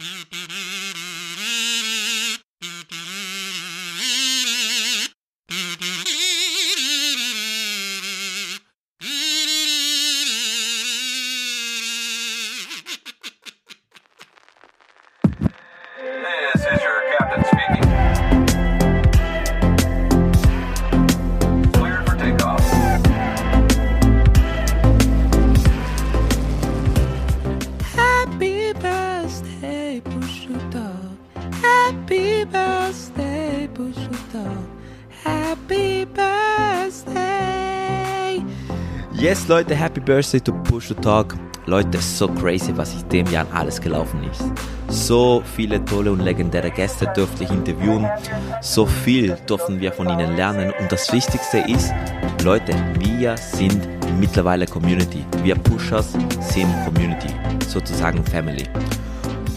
This Yes, Leute, Happy Birthday to Push to Talk. Leute, so crazy, was in dem Jahr alles gelaufen ist. So viele tolle und legendäre Gäste durfte ich interviewen. So viel durften wir von ihnen lernen. Und das Wichtigste ist, Leute, wir sind mittlerweile Community. Wir Pushers sind Community. Sozusagen Family.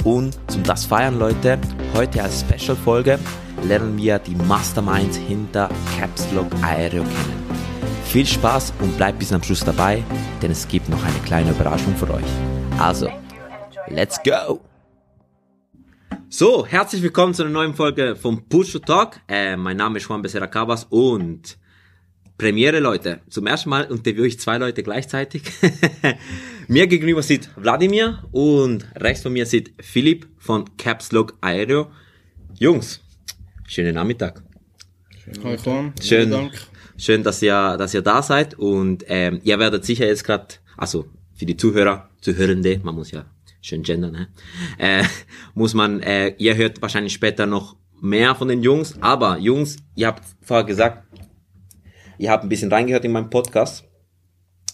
Und zum das feiern, Leute, heute als Special-Folge lernen wir die Masterminds hinter Caps Lock Aereo kennen. Viel Spaß und bleibt bis am Schluss dabei, denn es gibt noch eine kleine Überraschung für euch. Also, let's go! So, herzlich willkommen zu einer neuen Folge vom Push to Talk. Äh, mein Name ist Juan Becerra Cabas und Premiere, Leute. Zum ersten Mal interviewe ich zwei Leute gleichzeitig. mir gegenüber sitzt Wladimir und rechts von mir sitzt Philipp von Caps Lock Aereo. Jungs, schönen Nachmittag. Hi Juan, Schön. Vielen Dank. Schön, dass ihr, dass ihr da seid und ähm, ihr werdet sicher jetzt gerade, also für die Zuhörer, Zuhörende, man muss ja schön gendern, ne? äh, muss man, äh, ihr hört wahrscheinlich später noch mehr von den Jungs, aber Jungs, ihr habt vorher gesagt, ihr habt ein bisschen reingehört in meinen Podcast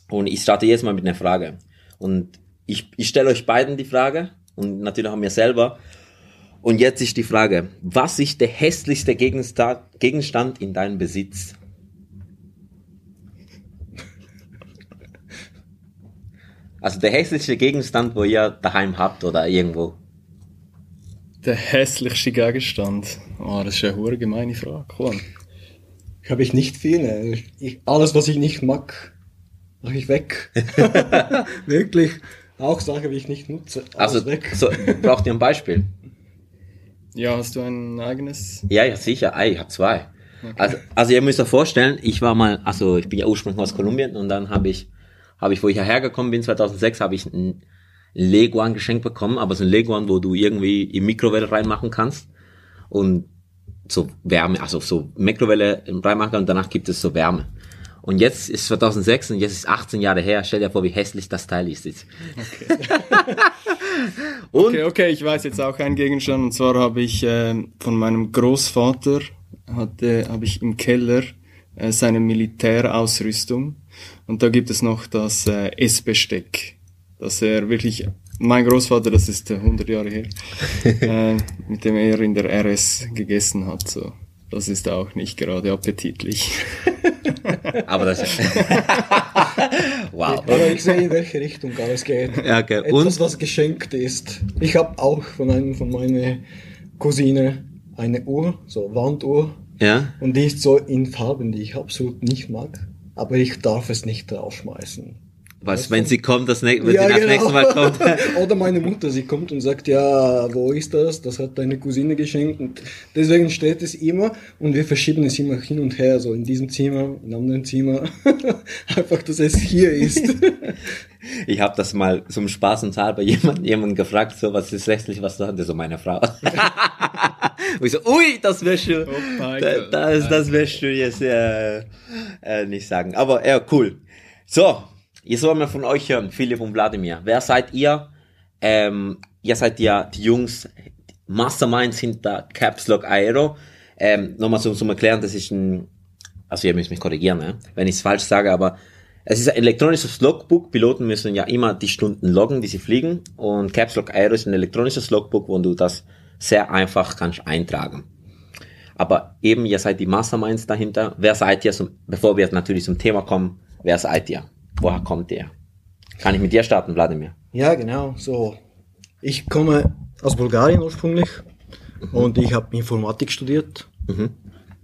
und ich starte jetzt mal mit einer Frage und ich, ich stelle euch beiden die Frage und natürlich auch mir selber und jetzt ist die Frage, was ist der hässlichste Gegenstand, Gegenstand in deinem Besitz? Also der hässlichste Gegenstand, wo ihr daheim habt oder irgendwo. Der hässlichste Gegenstand. Ah, das ist eine hure gemeine Frage. Juan. habe ich nicht viele. Ich, alles, was ich nicht mag, mache ich weg. Wirklich. Auch Sachen, die ich nicht nutze. Alles Also weg. so, braucht ihr ein Beispiel? Ja, hast du ein eigenes? Ja, ja, sicher. Ah, ich habe zwei. Also, also ihr müsst euch vorstellen, ich war mal, also ich bin ja ursprünglich aus Kolumbien und dann habe ich, habe ich, wo ich hierher gekommen bin, 2006, habe ich ein Leguan geschenkt bekommen, aber so ein Leguan, wo du irgendwie in Mikrowelle reinmachen kannst und so Wärme, also so Mikrowelle reinmachen und danach gibt es so Wärme. Und jetzt ist 2006 und jetzt ist 18 Jahre her. Stell dir vor, wie hässlich das Teil ist jetzt. und Okay, okay, ich weiß jetzt auch einen Gegenstand. Und zwar habe ich ähm, von meinem Großvater, hatte, habe ich im Keller äh, seine Militärausrüstung. Und da gibt es noch das äh, Essbesteck. Dass er wirklich, mein Großvater, das ist äh, 100 Jahre her, äh, mit dem er in der RS gegessen hat. So. Das ist auch nicht gerade appetitlich. aber das wow. Aber ich sehe, in welche Richtung alles geht. Ja, okay. Etwas, Und? was geschenkt ist. Ich habe auch von einem von meiner Cousine eine Uhr, so Wanduhr. Ja. Und die ist so in Farben, die ich absolut nicht mag. Aber ich darf es nicht draufschmeißen. Was, wenn sie kommt, das, ne wenn sie das nächste Mal kommt. Oder meine Mutter, sie kommt und sagt, ja, wo ist das? Das hat deine Cousine geschenkt. Und deswegen steht es immer und wir verschieben es immer hin und her, so in diesem Zimmer, in einem anderen Zimmer. Einfach, dass es hier ist. Ich habe das mal zum Spaß und Zahl bei jemandem jemanden gefragt, so was ist rechtlich, was da so meine Frau. Und ich so, ui, das wirst du, Oh das, das wirst du jetzt äh, äh, nicht sagen. Aber ja, cool. So, jetzt wollen wir von euch hören, Philipp und Wladimir. Wer seid ihr? Ähm, ihr seid ja die Jungs, Masterminds hinter Caps Lock Aero. Ähm, Nochmal zum, zum Erklären, das ist ein, also ihr müsst mich korrigieren, ne? wenn ich es falsch sage, aber es ist ein elektronisches Logbook. Piloten müssen ja immer die Stunden loggen, die sie fliegen. Und Caps Lock Aero ist ein elektronisches Logbook, wo du das sehr einfach kannst eintragen. Aber eben, ihr seid die Masterminds dahinter. Wer seid ihr, zum, bevor wir natürlich zum Thema kommen, wer seid ihr? Woher kommt ihr? Kann ich mit dir starten, Wladimir? Ja, genau. So, ich komme aus Bulgarien ursprünglich und ich habe Informatik studiert.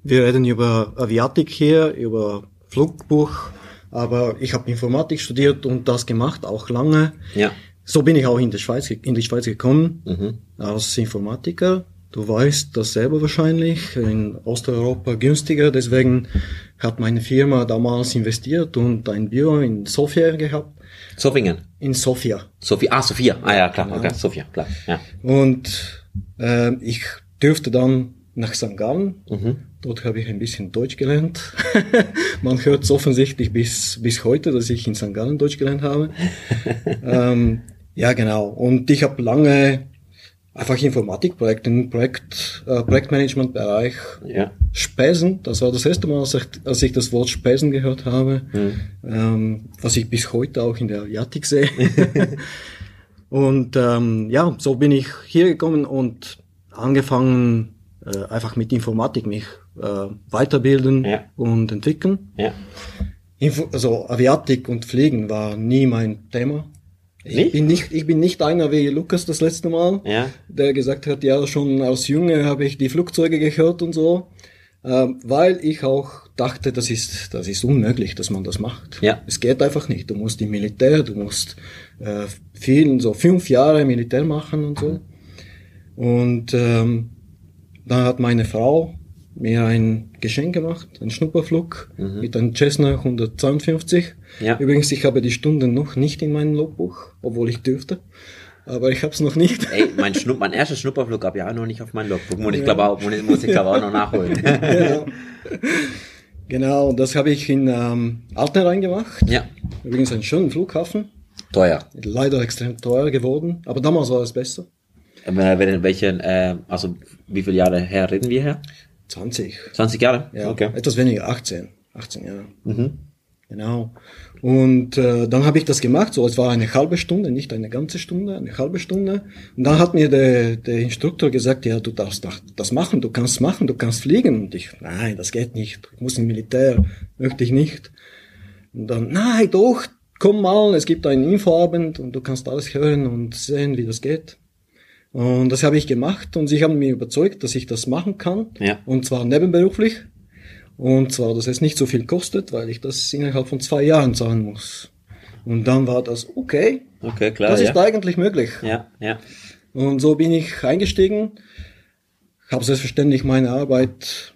Wir reden über Aviatik hier, über Flugbuch, aber ich habe Informatik studiert und das gemacht, auch lange. Ja. So bin ich auch in die Schweiz, in die Schweiz gekommen, Mhm. als Informatiker. Du weißt das selber wahrscheinlich, in Osteuropa günstiger, deswegen hat meine Firma damals investiert und ein Büro in Sofia gehabt. Sofingen. In Sofia. Sophie, ah, Sophia. Ah ja, klar, okay, Sophia, klar. Ja. Und äh, ich dürfte dann nach St. Gallen. Mhm. Dort habe ich ein bisschen Deutsch gelernt. Man hört es offensichtlich bis, bis heute, dass ich in St. Gallen Deutsch gelernt habe. ähm, ja, genau. Und ich habe lange einfach Informatikprojekte im Projekt, äh, Projektmanagementbereich Ja. Spesen, das war das erste Mal, als ich, als ich das Wort Spesen gehört habe, ähm, was ich bis heute auch in der Asiatik sehe. und ähm, ja, so bin ich hier gekommen und angefangen, äh, einfach mit Informatik mich äh, weiterbilden Ja. und entwickeln. Ja. Info also Aviatik und Fliegen war nie mein Thema. Ich Nicht? bin nicht, ich bin nicht einer wie Lukas das letzte Mal, Ja. der gesagt hat, ja, schon als Junge habe ich die Flugzeuge gehört und so, ähm, weil ich auch dachte, das ist, das ist unmöglich, dass man das macht. Ja. Es geht einfach nicht. Du musst im Militär, du musst äh, vielen, so fünf Jahre Militär machen und so. Und ähm, dann hat meine Frau mir ein Geschenk gemacht, einen Schnupperflug mit einem Cessna 152. Mhm. Ja. Übrigens, ich habe die Stunden noch nicht in meinem Logbuch, obwohl ich dürfte. Aber ich habe es noch nicht. Ey, mein, Schnupp, mein erster Schnupperflug habe ich auch noch nicht auf meinem Logbuch. Und ich glaube auch, muss ich glaube auch noch nachholen. genau. genau, und das habe ich in ähm, Altenrhein gemacht. ja. Übrigens einen schönen Flughafen. Teuer. Leider extrem teuer geworden, aber damals war es besser. Äh, welchen, äh, also wie viele Jahre her reden wir her? 20. 20 Jahre? Ja, Okay. etwas weniger, 18. 18 Jahre. Genau. Und äh, dann habe ich das gemacht, so es war eine halbe Stunde, nicht eine ganze Stunde, eine halbe Stunde. Und dann hat mir der, der Instruktor gesagt, ja, du darfst das machen, du kannst machen, du kannst fliegen. Und ich, nein, das geht nicht, ich muss im Militär, möchte ich nicht. Und dann, nein, doch, komm mal, es gibt einen Infoabend und du kannst alles hören und sehen, wie das geht. Und das habe ich gemacht und sie haben mir überzeugt, dass ich das machen kann. Ja. Und zwar nebenberuflich. Und zwar, dass es nicht so viel kostet, weil ich das innerhalb von zwei Jahren zahlen muss. Und dann war das, okay, Okay, klar. das ja. ist eigentlich möglich. ja, ja. Und so bin ich eingestiegen, habe selbstverständlich meine Arbeit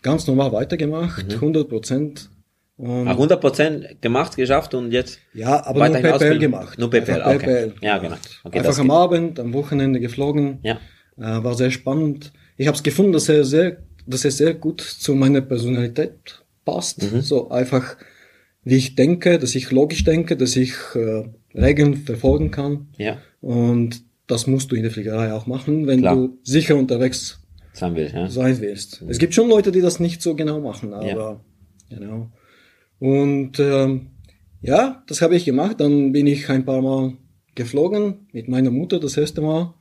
ganz normal weitergemacht, Mhm. 100 Prozent. Und Ah, 100% gemacht, geschafft und jetzt ja, aber nur PPL ausbilden? gemacht. Nur PPL, Einfach okay. Ja, genau. Okay, Einfach das am geht. Abend, am Wochenende geflogen. Ja. Äh, war sehr spannend. Ich habe es gefunden, dass er sehr, dass er sehr gut zu meiner Personalität passt. Mhm. So einfach, wie ich denke, dass ich logisch denke, dass ich äh, Regeln verfolgen kann. Ja, Und das musst du in der Fliegerei auch machen, wenn Klar. du sicher unterwegs sein will, ja. sein willst. Es gibt schon Leute, die das nicht so genau machen, aber genau. Und ähm, ja, das habe ich gemacht. Dann bin ich ein paar Mal geflogen mit meiner Mutter das erste Mal.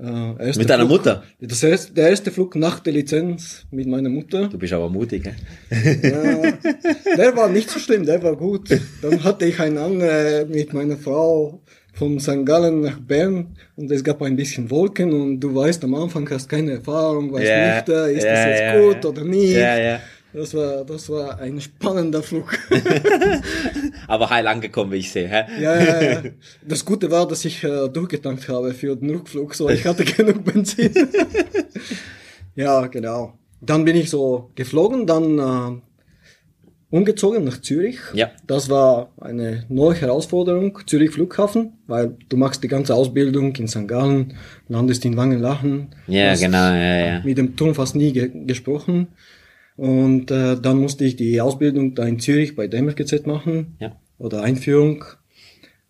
Äh, erste Mit deiner Flug, Mutter? Das erste, der erste Flug nach der Lizenz mit meiner Mutter. Du bist aber mutig, hä? Ja, der war nicht so schlimm, der war gut. Dann hatte ich einen anderen mit meiner Frau von St. Gallen nach Bern und es gab ein bisschen Wolken und du weißt, am Anfang hast keine Erfahrung, weißt Ja, nicht, äh, ist ja, das jetzt ja, gut oder nicht. Das war, das war ein spannender Flug. Aber heil angekommen, wie ich sehe, hä? ja, ja, ja. Das Gute war, dass ich äh, durchgetankt habe für den Rückflug, so ich hatte genug Benzin. ja, genau. Dann bin ich so geflogen, dann äh, umgezogen nach Zürich. Ja. Das war eine neue Herausforderung, Zürich Flughafen, weil du machst die ganze Ausbildung in St. Gallen, landest in Wangenlachen. Ja, genau, ja, ja. Mit dem Turm fast nie ge gesprochen. Und äh, dann musste ich die Ausbildung da in Zürich bei DMFGZ machen. Ja. Oder Einführung.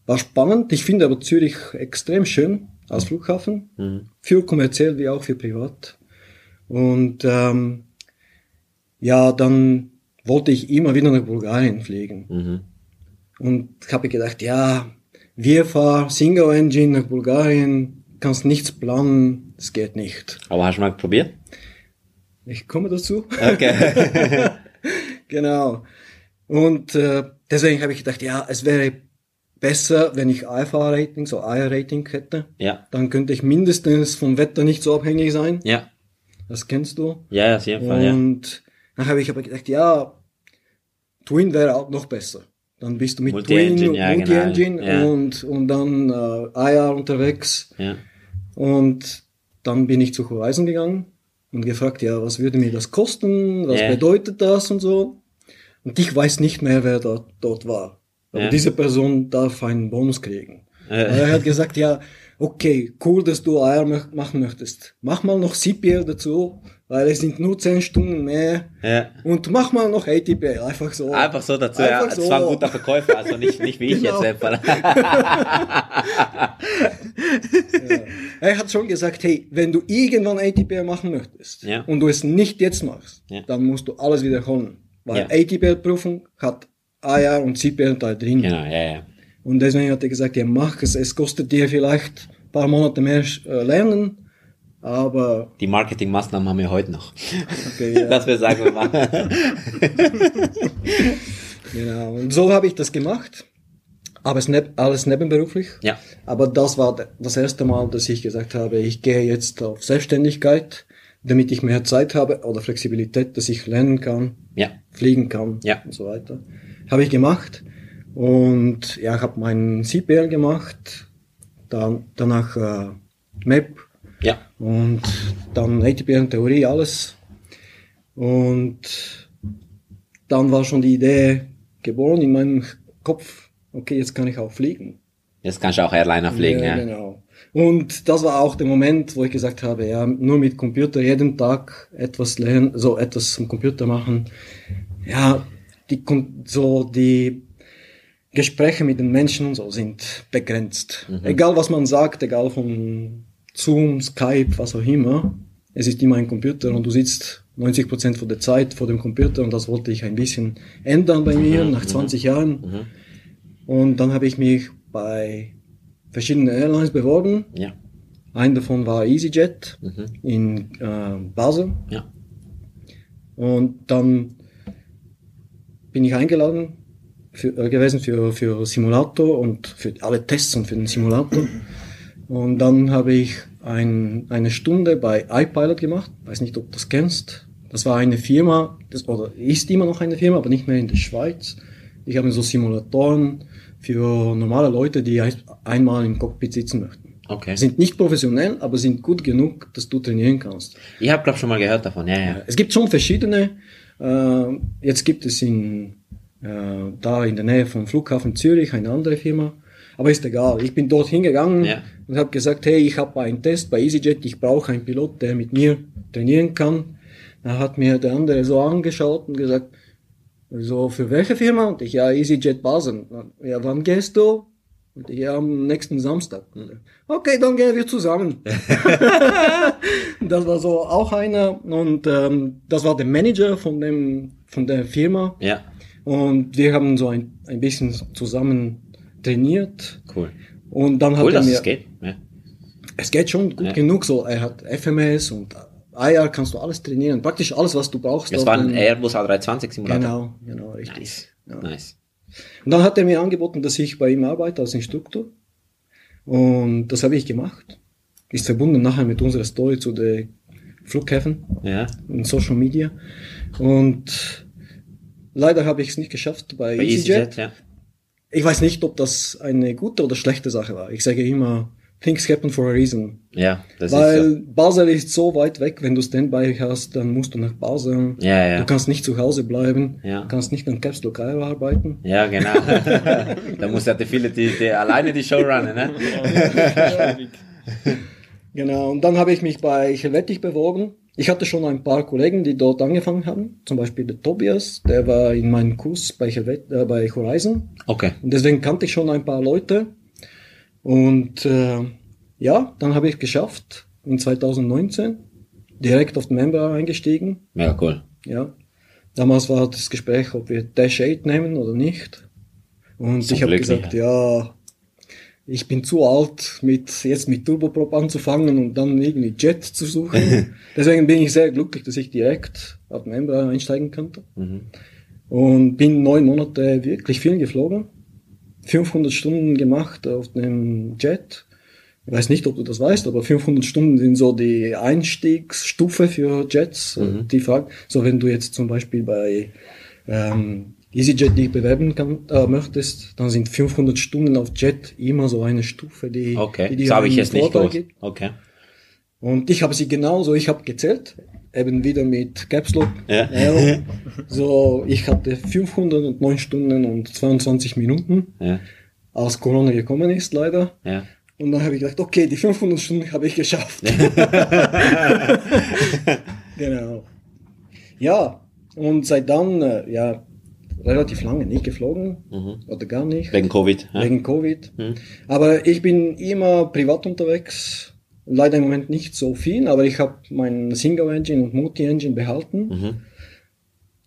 War spannend. Ich finde aber Zürich extrem schön als Flughafen. Mhm. Für kommerziell wie auch für privat. Und ähm, ja, dann wollte ich immer wieder nach Bulgarien fliegen. Mhm. Und habe gedacht, ja, wir fahren Single Engine nach Bulgarien, kannst nichts planen, das geht nicht. Aber hast du mal probiert? Ich komme dazu. Okay. genau. Und äh, deswegen habe ich gedacht, ja, es wäre besser, wenn ich IFA-Rating, so IR-Rating hätte. ja. Dann könnte ich mindestens vom Wetter nicht so abhängig sein. Ja. Das kennst du. Ja, ja, auf jeden Fall, ja. Und dann habe ich aber gedacht, ja, Twin wäre auch noch besser. dann bist du mit Multi-Engine, Twin, ja, genau. Multi-Engine Ja. und, und dann äh, IR unterwegs. Ja. Und dann bin ich zu Horizon gegangen und gefragt, ja, was würde mir das kosten? Was Ja. bedeutet das und so? Und ich weiß nicht mehr, wer dort, dort war. Aber Ja. diese Person darf einen Bonus kriegen. Und er hat gesagt, ja, okay, cool, dass du AR mach- machen möchtest. Mach mal noch CPL dazu, weil es sind nur 10 Stunden mehr. Ja. Und mach mal noch ATPL, einfach so. Einfach so dazu, ja. Einfach Das war ein so. guter Verkäufer, also nicht, nicht wie ich Genau. jetzt. Einfach. Er hat schon gesagt, hey, wenn du irgendwann ATPL machen möchtest Ja. und du es nicht jetzt machst, Ja. dann musst du alles wiederholen. Weil Ja. ATPL-Prüfung hat AR und CPL da drin. Genau, ja, ja. Und deswegen hat er gesagt, ja, mach es. Es kostet dir vielleicht ein paar Monate mehr äh, lernen, aber Die Marketingmaßnahmen haben wir heute noch. okay, ja, Dass wir sagen, wir machen. genau. Und so habe ich das gemacht. Aber es neb alles nebenberuflich. Ja. Aber das war das erste Mal, dass ich gesagt habe, ich gehe jetzt auf Selbstständigkeit, damit ich mehr Zeit habe oder Flexibilität, dass ich lernen kann, Ja. fliegen kann Ja. und so weiter. Habe ich gemacht. Und ja, ich habe meinen CPL gemacht, dann, danach äh, MAP Ja. Und dann ATPL Theorie, alles. Und dann war schon die Idee geboren in meinem Kopf, okay, jetzt kann ich auch fliegen. Jetzt kannst du auch Airliner fliegen, ja. Genau. Und das war auch der Moment, wo ich gesagt habe, ja, nur mit Computer jeden Tag etwas lernen, so etwas am Computer machen. Ja, die, so die Gespräche mit den Menschen und so sind begrenzt. Egal was man sagt, egal von Zoom, Skype, was auch immer. Es ist immer ein Computer und du sitzt 90 Prozent von der Zeit vor dem Computer und das wollte ich ein bisschen ändern bei mir nach 20 Jahren. Und dann habe ich mich bei verschiedenen Airlines beworben. Ja. Ein davon war EasyJet Mhm. in äh, Basel. Ja. Und dann bin ich eingeladen für, äh, gewesen für, für Simulator und für alle Tests und für den Simulator. Und dann habe ich ein, eine Stunde bei iPilot gemacht. Weiß nicht, ob du das kennst. Das war eine Firma, das, oder ist immer noch eine Firma, aber nicht mehr in der Schweiz. Ich habe so Simulatoren für normale Leute, die ein- einmal im Cockpit sitzen möchten. Okay. Sind nicht professionell, aber sind gut genug, dass du trainieren kannst. Ich habe, glaube schon mal gehört davon, ja, ja. Es gibt schon verschiedene. Äh, jetzt gibt es in, äh, da in der Nähe vom Flughafen Zürich eine andere Firma. Aber ist egal. Ich bin dort hingegangen Ja. Und habe gesagt, hey, ich habe einen Test bei EasyJet, ich brauche einen Pilot, der mit mir trainieren kann. Da hat mir der andere so angeschaut und gesagt, so, für welche Firma? Und ich, ja, EasyJet Basel. Ja, wann gehst du? Und ich, ja, am nächsten Samstag. Okay, dann gehen wir zusammen. das war so auch einer und ähm, das war der Manager von dem von der Firma Ja, und wir haben so ein, ein bisschen zusammen trainiert cool. Und dann hat Cool, er dass mir es geht. Ja. es geht schon gut Ja. genug so er hat FMS und IR kannst du alles trainieren praktisch alles was du brauchst Das war ein Airbus A320 Simulator. genau genau richtig Nice. Ja. Nice. Und dann hat er mir angeboten, dass ich bei ihm arbeite als Instruktor. Und das habe ich gemacht. Ist verbunden nachher mit unserer Story zu den Flughäfen Ja. und Social Media. Und leider habe ich es nicht geschafft bei, Bei EasyJet. EasyJet, ja. Ich weiß nicht, ob das eine gute oder schlechte Sache war. Ich sage immer, things happen for a reason. Ja, das ist Weil so. Basel ist so weit weg, wenn du Standby hast, dann musst du nach Basel. Ja, ja. Du kannst nicht zu Hause bleiben. Ja. Du kannst nicht an Caps Cairo arbeiten. Ja, genau. da muss ja die viele, die, die alleine die Show runnen, ne? Genau, und dann habe ich mich bei Helvetic beworben. Ich hatte schon ein paar Kollegen, die dort angefangen haben. Zum Beispiel der Tobias, der war in meinem Kurs bei, äh, bei Horizon. Okay. Und deswegen kannte ich schon ein paar Leute. Und äh, ja, dann habe ich geschafft, in 2019 direkt auf den Member eingestiegen. Mega cool. Ja. Damals war das Gespräch, ob wir Dash 8 nehmen oder nicht. Und Zum ich habe gesagt, nicht. ja, ich bin zu alt, mit, jetzt mit Turboprop anzufangen und dann irgendwie Jet zu suchen. Deswegen bin ich sehr glücklich, dass ich direkt auf den Embraer einsteigen konnte. Mhm. Und bin neun Monate wirklich viel geflogen. 500 Stunden gemacht auf dem Jet. Ich weiß nicht, ob du das weißt, aber 500 Stunden sind so die Einstiegsstufe für Jets. Mhm. Die Frage, so wenn du jetzt zum Beispiel bei ähm, EasyJet dich bewerben kann, äh, möchtest, dann sind 500 Stunden auf Jet immer so eine Stufe, die, Okay, die dir das habe ich jetzt nicht Vorteil gibt. Okay. Und ich habe sie genauso, ich habe gezählt, eben wieder mit Caps Lock. Ja. Aero. So, ich hatte 509 Stunden und 22 Minuten, Ja, als Corona gekommen ist, leider. ja. Und dann habe ich gedacht, okay, die 500 Stunden habe ich geschafft. genau. Ja, und seit dann, äh, ja, relativ lange nicht geflogen oder gar nicht. Wegen Covid. Ja. Wegen Covid. Aber ich bin immer privat unterwegs. Leider im Moment nicht so viel, aber ich habe mein Single Engine und Multi Engine behalten. Mhm.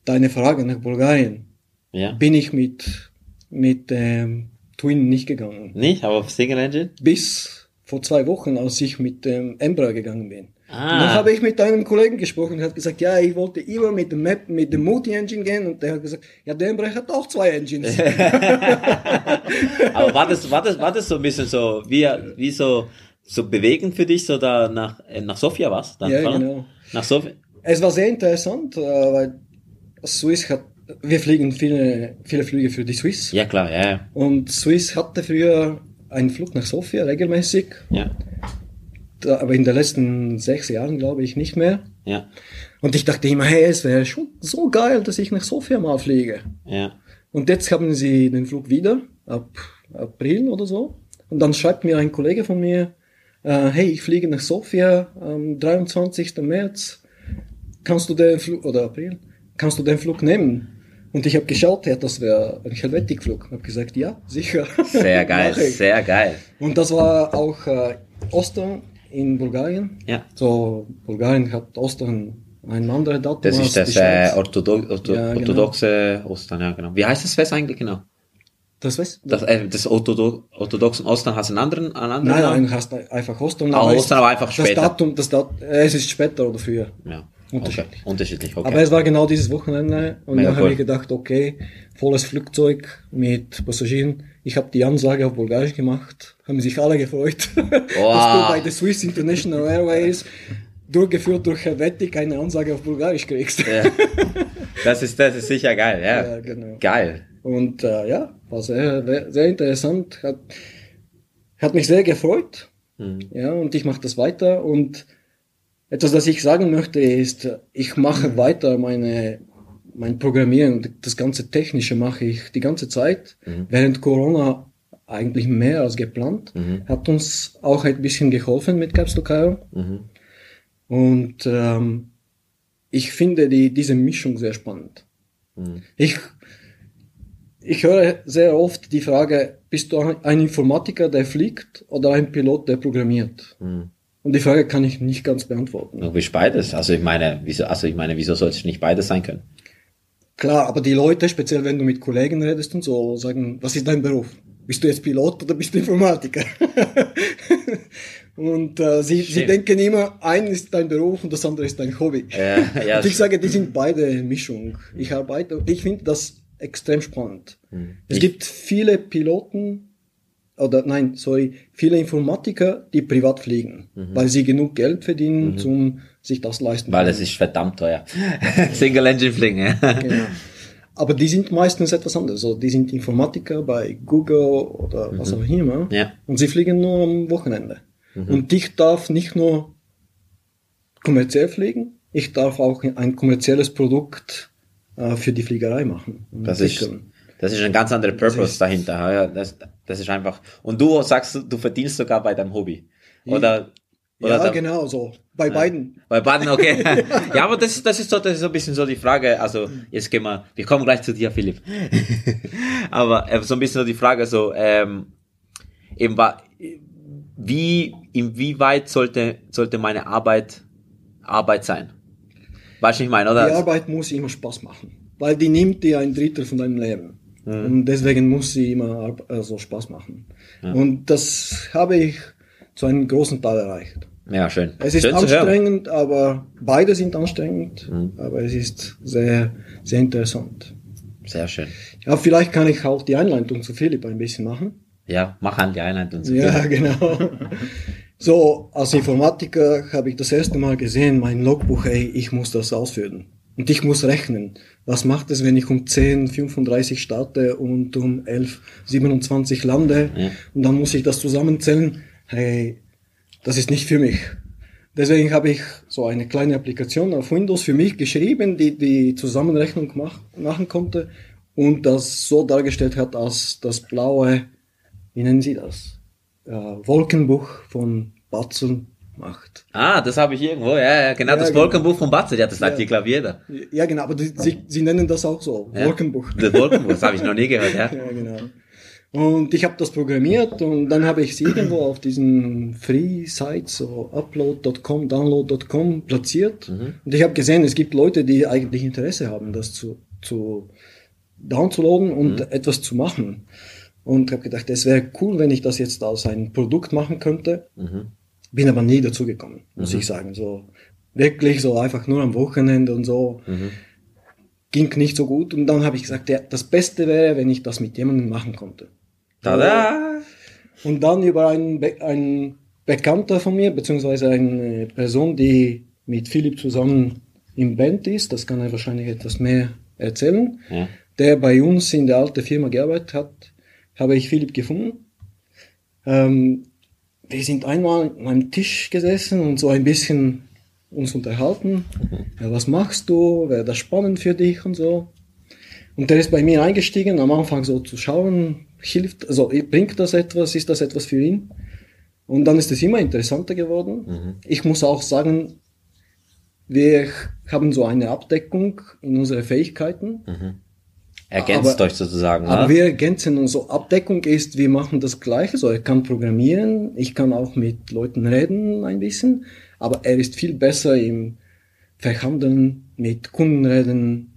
Deine Frage nach Bulgarien. ja. Bin ich mit, mit ähm, Twin nicht gegangen. Nicht, aber auf Single Engine? Bis vor zwei Wochen, als ich mit dem Embraer gegangen bin. Ah. Und dann habe ich mit einem Kollegen gesprochen und hat gesagt, ja, ich wollte immer mit dem Map, mit dem Multi-Engine gehen und der hat gesagt, ja, der Embraer hat auch zwei Engines. Aber war das, war das, war das so ein bisschen so, wie, wie so, so bewegend für dich, so da nach, äh, nach Sofia was? Ja, fahren? genau. Nach Sofia? Es war sehr interessant, äh, weil Swiss hat, wir fliegen viele, viele Flüge für die Swiss. Ja, klar, ja. Und Swiss hatte früher einen Flug nach Sofia regelmäßig, Ja, aber in den letzten sechs Jahren glaube ich nicht mehr. ja, Und ich dachte immer, hey, es wäre schon so geil, dass ich nach Sofia mal fliege. ja. Und jetzt haben sie den Flug wieder, ab April oder so. Und dann schreibt mir ein Kollege von mir, äh, hey, ich fliege nach Sofia am 23. März. Kannst du den Flug, oder April, kannst du den Flug nehmen? Und ich habe geschaut, ja, das wäre ein Helvetic-Flug. Habe gesagt, ja, sicher. Sehr geil, ich. sehr geil. Und das war auch äh, Ostern in Bulgarien. Ja. So, Bulgarien hat Ostern ein anderes Datum Das ist das äh, Schweiz. Orthodo Ortho Ja, genau. orthodoxe Ostern, ja, genau. Wie heißt das Fest eigentlich genau? Das weißt Das, äh, das Orthodo orthodoxen Ostern hat einen anderen, einen anderen Nein, Namen? nein, hast einfach Ostern. Ah, aber Ostern, aber einfach Das später. Datum, das Dat äh, es ist später oder früher. Ja. Unterschiedlich. Okay. Unterschiedlich, okay. Aber es war genau dieses Wochenende und Mega dann habe cool. ich gedacht, okay, volles Flugzeug mit Passagieren. Ich habe die Ansage auf Bulgarisch gemacht, haben sich alle gefreut, dass du bei der Swiss International Airways durchgeführt durch Helvetic eine Ansage auf Bulgarisch kriegst. ja. das ist, das ist sicher geil, ja. Ja, genau. Geil. Und äh, ja, war sehr, sehr interessant, hat, hat mich sehr gefreut. Mhm. Ja, und ich mache das weiter. Und etwas, das ich sagen möchte, ist, ich mache weiter meine, mein Programmieren, das ganze Technische mache ich die ganze Zeit. Während Corona eigentlich mehr als geplant. Hat uns auch ein bisschen geholfen mit Caps Cairo. Mhm. Und ähm, ich finde die, diese Mischung sehr spannend. Mhm. Ich, ich höre sehr oft die Frage, bist du ein Informatiker, der fliegt oder ein Pilot, der programmiert? Mhm. Und die Frage kann ich nicht ganz beantworten. Du bist beides. Also ich meine, wieso, also ich meine, wieso soll es nicht beides sein können? Klar, aber die Leute, speziell wenn du mit Kollegen redest und so, sagen, was ist dein Beruf? Bist du jetzt Pilot oder bist du Informatiker? und äh, sie, sie denken immer, ein ist dein Beruf und das andere ist dein Hobby. Ja, ja, und ich sage, die sind beide Mischung. Ich arbeite, ich finde das extrem spannend. Es Hm. Ich- gibt viele Piloten, oder nein, sorry, viele Informatiker, die privat fliegen, weil sie genug Geld verdienen, zum sich das leisten. Mhm. Weil es ist verdammt teuer. Single Engine Fliegen, ja. Genau. Aber die sind meistens etwas anderes. Also die sind Informatiker bei Google oder was auch immer. Mhm. Ja. Mhm. Und sie fliegen nur am Wochenende. Und ich darf nicht nur kommerziell fliegen, ich darf auch ein kommerzielles Produkt äh, für die Fliegerei machen. Das ist. Das ist ein ganz anderer Purpose dahinter. Ja, das, das ist einfach. Und du sagst, du verdienst sogar bei deinem Hobby. Oder, oder Ja, da- genau, so. Bei beiden. Bei Baden, okay. ja, aber das, das ist so, das ist so ein bisschen so die Frage. Also, jetzt gehen wir, wir kommen gleich zu dir, Philipp. aber äh, so ein bisschen so die Frage, so, ähm, eben wie, inwieweit sollte, sollte meine Arbeit Arbeit sein? Weißt du, was ich meine, oder? Die Arbeit muss immer Spaß machen. Weil die nimmt dir ein Drittel von deinem Leben. Und deswegen muss sie immer Arb- also Spaß machen. Und das habe ich zu einem großen Teil erreicht. Ja, schön. Es ist schön zu anstrengend, aber beide sind anstrengend, aber es ist sehr, sehr interessant. Sehr schön. Ja, vielleicht kann ich auch die Einleitung zu Philipp ein bisschen machen. Ja, mach an die Einheit und so. Ja, genau. So, als Informatiker habe ich das erste Mal gesehen, mein Logbuch, ey, ich muss das ausfüllen. Und ich muss rechnen. Was macht es, wenn ich um 10, 35 starte und um 11, 27 lande Ja. und dann muss ich das zusammenzählen? Hey, das ist nicht für mich. Deswegen habe ich so eine kleine Applikation auf Windows für mich geschrieben, die die Zusammenrechnung mach, machen konnte und das so dargestellt hat als das blaue, wie nennen Sie das? Äh, Wolkenbuch von Batzel macht. Ah, das habe ich irgendwo, ja, ja, genau, Ja, das genau. Wolkenbuch von Batze, ja, das sagt hier, glaube ich, jeder. Ja, genau, aber die, sie, sie nennen das auch so. Wolkenbuch. Das Wolkenbuch, das habe ich noch nie gehört, ja. Ja, genau. Und ich habe das programmiert und dann habe ich sie irgendwo auf diesen Free-Sites, so upload.com, download.com platziert. Und ich habe gesehen, es gibt Leute, die eigentlich Interesse haben, das zu, zu downzuladen und etwas zu machen. Und habe gedacht, es wäre cool, wenn ich das jetzt als ein Produkt machen könnte. Bin aber nie dazu gekommen, muss ich sagen. So wirklich so einfach nur am Wochenende und so ging nicht so gut. Und dann habe ich gesagt, ja, das Beste wäre, wenn ich das mit jemandem machen konnte. Tada! Und dann über einen, Be einen Bekannter von mir, beziehungsweise eine Person, die mit Philipp zusammen im Band ist, das kann er wahrscheinlich etwas mehr erzählen, Ja. der bei uns in der alten Firma gearbeitet hat, habe ich Philipp gefunden. Ähm, wir sind einmal an einem Tisch gesessen und so ein bisschen uns unterhalten. Ja, was machst du? Wäre das spannend für dich und so? Und der ist bei mir eingestiegen, am Anfang so zu schauen, hilft, also bringt das etwas, ist das etwas für ihn? Und dann ist es immer interessanter geworden. Ich muss auch sagen, wir haben so eine Abdeckung in unsere Fähigkeiten. Ergänzt Aber- euch sozusagen, Aber ne? wir ergänzen uns so. Abdeckung ist, wir machen das Gleiche. So, er kann programmieren, ich kann auch mit Leuten reden ein bisschen, aber er ist viel besser im Verhandeln, mit Kunden reden.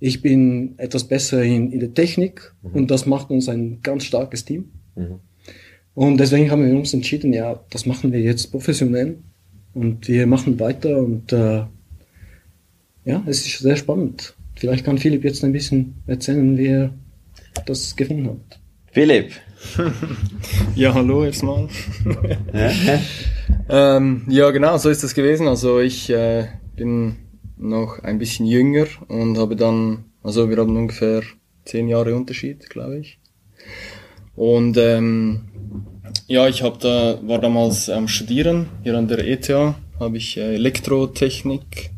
Ich bin etwas besser in, in der Technik und das macht uns ein ganz starkes Team. Und deswegen haben wir uns entschieden, ja, das machen wir jetzt professionell und wir machen weiter und äh, ja, es ist sehr spannend. Vielleicht kann Philipp jetzt ein bisschen erzählen, wie er das gefunden hat. Philipp. Ja, hallo erstmal. Ja? Ähm, ja, genau, so ist das gewesen. Also ich äh, bin noch ein bisschen jünger und habe dann, also wir haben ungefähr zehn Jahre Unterschied, glaube ich. Und ähm, ja, ich habe da war damals am Studieren hier an der ETH, habe ich äh, Elektrotechnik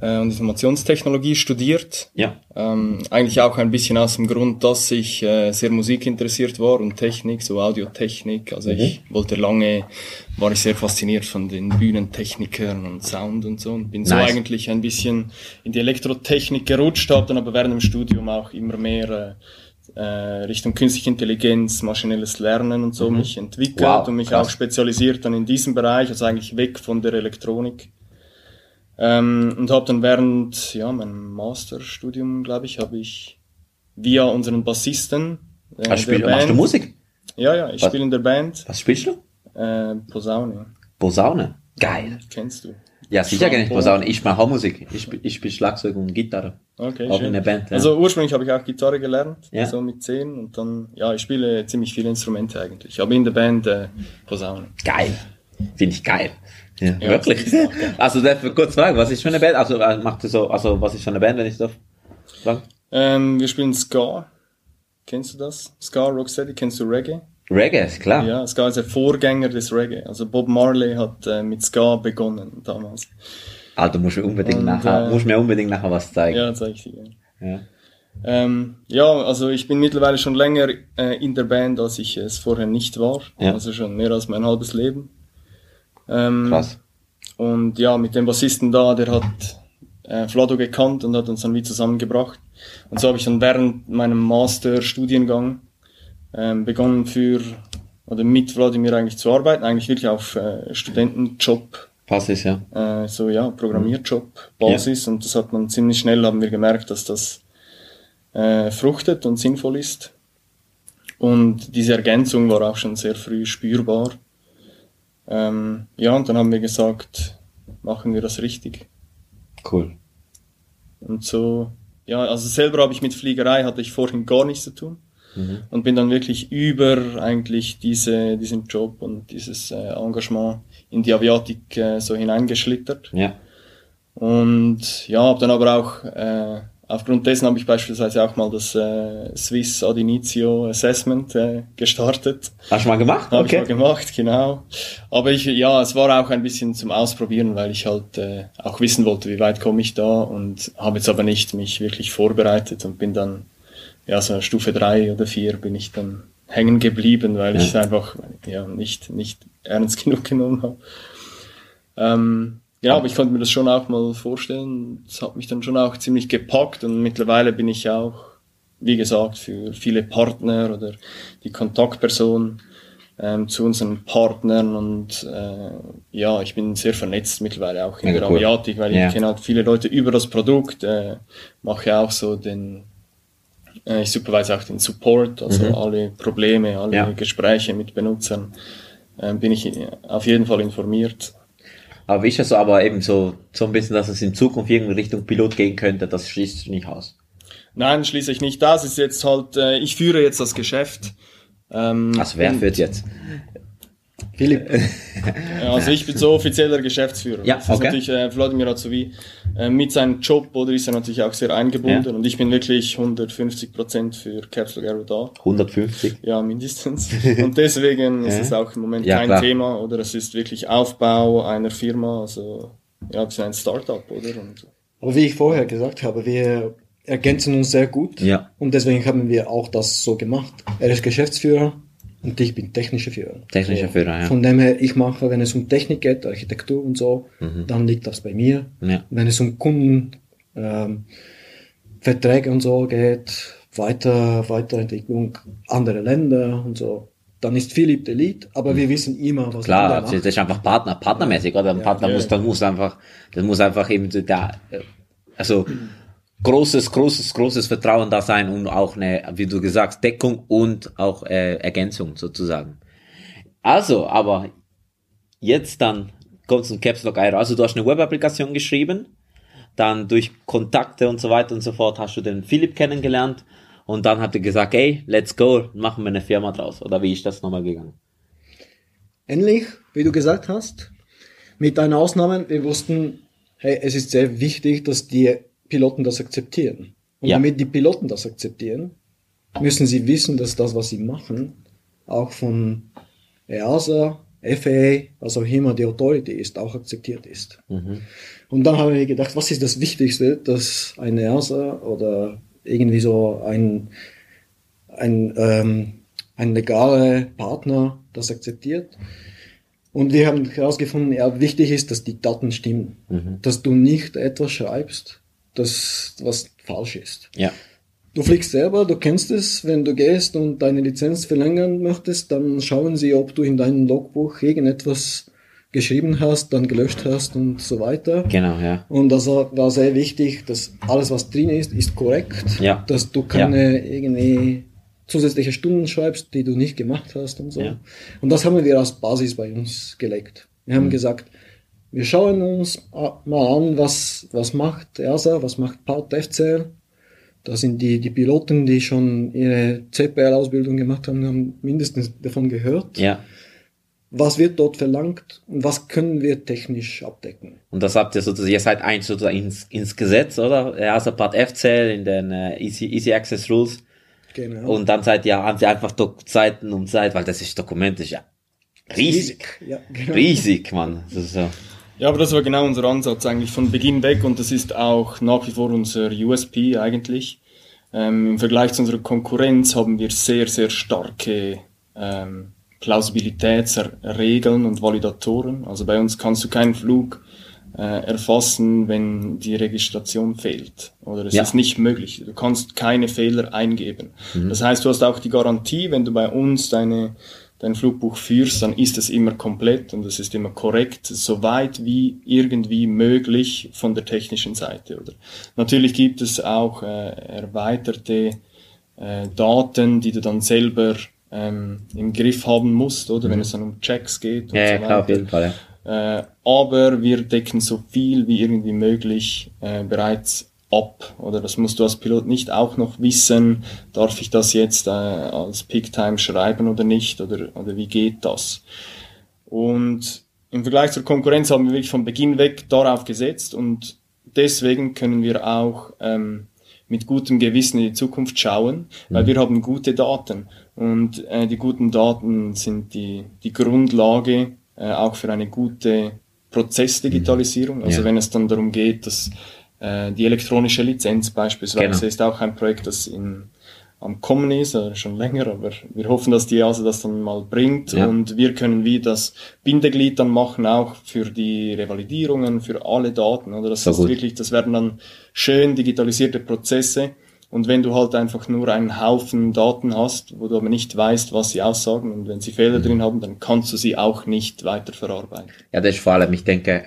äh, und Informationstechnologie studiert. Ja. Ähm, eigentlich auch ein bisschen aus dem Grund, dass ich äh, sehr musikinteressiert war und Technik, so Audiotechnik. Also ich wollte lange, war ich sehr fasziniert von den Bühnentechnikern und Sound und so und bin so Nice. eigentlich ein bisschen in die Elektrotechnik gerutscht, habe dann aber während dem Studium auch immer mehr äh, äh, Richtung künstliche Intelligenz, maschinelles Lernen und so mich entwickelt Wow, und mich krass. auch spezialisiert dann in diesem Bereich, also eigentlich weg von der Elektronik. Ähm, und habe dann während ja, meinem Masterstudium, glaube ich, habe ich via unseren Bassisten äh, Was spiel, der machst du Band- Musik? Ja, ja, ich spiele in der Band Was spielst du? äh, Posaune. Posaune. Geil. Kennst du? Ja, sicher kenne ich. Posaune. Ich mache auch Musik. Ich, ich spiele Schlagzeug und Gitarre. Okay, Auch schön. in der Band, ja. Also ursprünglich habe ich auch Gitarre gelernt, Ja. so mit zehn und dann, ja, ich spiele ziemlich viele Instrumente eigentlich. Aber in der Band äh, Posaune. Geil. Finde ich geil. Ja, Ja, wirklich. Also, darf ich kurz fragen, was ist für eine Band? Also, äh, macht ihr so, also, was ist für eine Band, wenn ich darf fragen? Ähm, wir spielen Ska. Kennst du das? Ska, Rocksteady, kennst du Reggae? Reggae, ist klar. Ja, Ska ist der Vorgänger des Reggae. Also Bob Marley hat äh, mit Ska begonnen damals. Alter, musst du unbedingt Und, nachher, äh, musst mir unbedingt nachher was zeigen. Ja, zeig ich dir. gerne. Ja. Ähm, ja, also ich bin mittlerweile schon länger äh, in der Band, als ich es vorher nicht war. Ja. Also schon mehr als mein halbes Leben. Ähm, Krass. Und ja, mit dem Bassisten da, der hat äh, Flado gekannt und hat uns dann wie zusammengebracht. Und so habe ich dann während meinem Masterstudiengang ähm, begonnen für oder mit Vladimir eigentlich zu arbeiten, eigentlich wirklich auf äh, Studentenjob Pass ist, ja. äh, so ja, Programmierjob, Basis und das hat man ziemlich schnell, haben wir gemerkt, dass das äh, fruchtet und sinnvoll ist. Und diese Ergänzung war auch schon sehr früh spürbar. Ähm, ja, und dann haben wir gesagt, machen wir das richtig. Cool. Und so, ja, also selber habe ich mit Fliegerei, hatte ich vorhin gar nichts zu tun. Und bin dann wirklich über eigentlich diese, diesen Job und dieses äh, Engagement in die Aviatik äh, so hineingeschlittert. Ja. Und ja, habe dann aber auch, äh, aufgrund dessen habe ich beispielsweise auch mal das äh, Swiss Ad Initio Assessment äh, gestartet. Hast du mal gemacht? Habe ich mal gemacht, genau. Aber ich, ja, es war auch ein bisschen zum Ausprobieren, weil ich halt äh, auch wissen wollte, wie weit komme ich da und habe jetzt aber nicht mich wirklich vorbereitet und bin dann, ja, so Stufe drei oder vier bin ich dann hängen geblieben, weil ich es einfach ja, nicht, nicht ernst genug genommen habe. Ähm, ja, aber ich konnte mir das schon auch mal vorstellen. Das hat mich dann schon auch ziemlich gepackt und mittlerweile bin ich auch, wie gesagt, für viele Partner oder die Kontaktperson ähm, zu unseren Partnern und äh, ja, ich bin sehr vernetzt mittlerweile auch in Mega der cool. Aviatik, weil Ja. ich kenne halt viele Leute über das Produkt, äh, mache auch so den, äh, ich supervise auch den Support, also Mhm. alle Probleme, alle Ja. Gespräche mit Benutzern, ähm, bin ich auf jeden Fall informiert. Aber wie ist das so, aber eben so, so ein bisschen, dass es in Zukunft irgendwie Richtung Pilot gehen könnte, das schließt du nicht aus. Nein, schließe ich nicht. Das ist jetzt halt, äh, ich führe jetzt das Geschäft. Ähm, Also wer führt jetzt? Philipp, Also ich bin so offizieller Geschäftsführer. Ja, das ist okay. natürlich, äh, Vladimir Azovi, äh, mit seinem Job, oder ist er natürlich auch sehr eingebunden Ja. und ich bin wirklich 150 Prozent für Capsule Aero da. 150? Ja, mindestens. Und deswegen ist es auch im Moment Ja, kein klar. Thema, oder es ist wirklich Aufbau einer Firma, also ja, wir sind ein Startup, oder? Und aber wie ich vorher gesagt habe, wir ergänzen uns sehr gut. Ja. Und deswegen haben wir auch das so gemacht. Er ist Geschäftsführer und ich bin technischer Führer. Technischer so. Führer, ja. Von dem her, ich mache, wenn es um Technik geht, Architektur und so, dann liegt das bei mir. Mhm. Ja. Wenn es um Kunden, ähm, Verträge und so geht, weiter, Weiterentwicklung, andere Länder und so, dann ist Philipp der Lead, aber wir wissen immer, was Klar, das ist einfach Partner, partnermäßig, oder? Ein Partner ja. muss, dann muss einfach, das muss einfach eben da, äh, also, großes, großes, großes Vertrauen da sein und auch eine, wie du gesagt Deckung und auch äh, Ergänzung sozusagen. Also, aber jetzt dann kommt zum Caps Lock Aero. Also du hast eine Web-Applikation geschrieben, dann durch Kontakte und so weiter und so fort hast du den Philipp kennengelernt und dann habt ihr gesagt, ey, let's go, machen wir eine Firma draus. Oder wie ist das nochmal gegangen? Ähnlich, wie du gesagt hast, mit einer Ausnahme, wir wussten, hey, es ist sehr wichtig, dass die Piloten das akzeptieren. Und Ja. damit die Piloten das akzeptieren, müssen sie wissen, dass das, was sie machen, auch von EASA, FAA, was auch immer die Authority ist, auch akzeptiert ist. Und dann haben wir gedacht, was ist das Wichtigste, dass ein EASA oder irgendwie so ein, ein, ähm, ein legaler Partner das akzeptiert. Und wir haben herausgefunden, ja, wichtig ist, dass die Daten stimmen. Dass du nicht etwas schreibst, das was falsch ist. Ja. Du fliegst selber, du kennst es, wenn du gehst und deine Lizenz verlängern möchtest, dann schauen sie, ob du in deinem Logbuch irgendetwas geschrieben hast, dann gelöscht hast und so weiter. Genau, ja. Und das war sehr wichtig, dass alles, was drin ist, ist korrekt. Ja. Dass du keine irgendwie zusätzliche Stunden schreibst, die du nicht gemacht hast und so. Ja. Und das haben wir als Basis bei uns gelegt. Wir haben gesagt, wir schauen uns mal an, was, was macht EASA, was macht Part FCL. Das sind die, die Piloten, die schon ihre CPL-Ausbildung gemacht haben, haben mindestens davon gehört. Ja. Was wird dort verlangt und was können wir technisch abdecken? Und das habt ihr sozusagen, ihr seid eins sozusagen ins, ins Gesetz, oder? Also Part FCL in den äh, Easy, Easy Access Rules. Genau. Und dann seid ihr, haben sie einfach Dok Zeiten um Zeit, weil das ist Dokument ist ja riesig. Ja, genau. Riesig, Mann. Das ist so. Ja, aber das war genau unser Ansatz eigentlich von Beginn weg und das ist auch nach wie vor unser USP eigentlich. Ähm, Im Vergleich zu unserer Konkurrenz haben wir sehr, sehr starke ähm, Plausibilitätsregeln und Validatoren. Also bei uns kannst du keinen Flug äh, erfassen, wenn die Registration fehlt. Oder es Ja. ist nicht möglich. Du kannst keine Fehler eingeben. Das heißt, du hast auch die Garantie, wenn du bei uns deine dein Flugbuch führst, dann ist es immer komplett und es ist immer korrekt, soweit wie irgendwie möglich von der technischen Seite. Oder natürlich gibt es auch äh, erweiterte äh, Daten, die du dann selber ähm, im Griff haben musst, oder wenn es dann um Checks geht. Und Ja, so ja, klar, auf weiter. jeden Fall, ja. Äh, aber wir decken so viel wie irgendwie möglich äh, bereits ab. Oder das musst du als Pilot nicht auch noch wissen, darf ich das jetzt äh, als Peak-Time schreiben oder nicht? Oder, oder wie geht das? Und im Vergleich zur Konkurrenz haben wir wirklich von Beginn weg darauf gesetzt und deswegen können wir auch ähm, mit gutem Gewissen in die Zukunft schauen, weil wir haben gute Daten. Und äh, die guten Daten sind die, die Grundlage äh, auch für eine gute Prozessdigitalisierung. Also Ja. wenn es dann darum geht, dass äh, die elektronische Lizenz beispielsweise Genau. ist auch ein Projekt, das in, am Kommen ist, äh, schon länger, aber wir hoffen, dass die EASA das dann mal bringt Ja. und wir können wie das Bindeglied dann machen, auch für die Revalidierungen, für alle Daten, oder? Das So ist gut. wirklich, das werden dann schön digitalisierte Prozesse und wenn du halt einfach nur einen Haufen Daten hast, wo du aber nicht weißt, was sie aussagen und wenn sie Fehler Mhm. drin haben, dann kannst du sie auch nicht weiter verarbeiten. Ja, das ist vor allem, ich denke,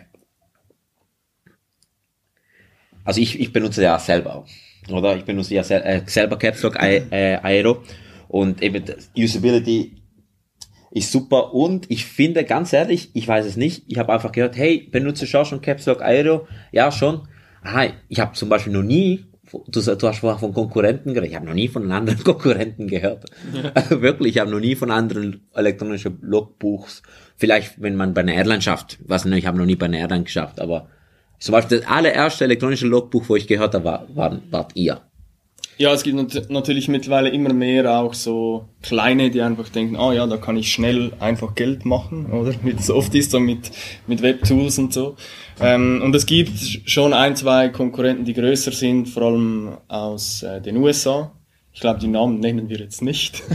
also ich, ich benutze ja selber oder? Ich benutze ja sel äh, selber Caps Lock Ae- äh, Aero und eben Usability ist super und ich finde, ganz ehrlich, ich weiß es nicht, ich habe einfach gehört, hey, benutze ich auch schon Caps Lock Aero? Ja, schon. Aha, ich habe zum Beispiel noch nie, du, du hast vorher von Konkurrenten geredet, ich habe noch nie von anderen Konkurrenten gehört. Also wirklich, ich habe noch nie von anderen elektronischen Logbuchs, vielleicht wenn man bei einer Airline schafft, was nicht, ich habe noch nie bei einer Airline geschafft, aber zum Beispiel das allererste elektronische Logbuch, wo ich gehört habe, war, war, wart ihr. Ja, es gibt nat natürlich mittlerweile immer mehr auch so kleine, die einfach denken, ah ja, da kann ich schnell einfach Geld machen, oder? Wie das oft ist so mit, mit Webtools und so. Ähm, und es gibt schon ein, zwei Konkurrenten, die größer sind, vor allem aus äh, den USA. Ich glaube, die Namen nennen wir jetzt nicht.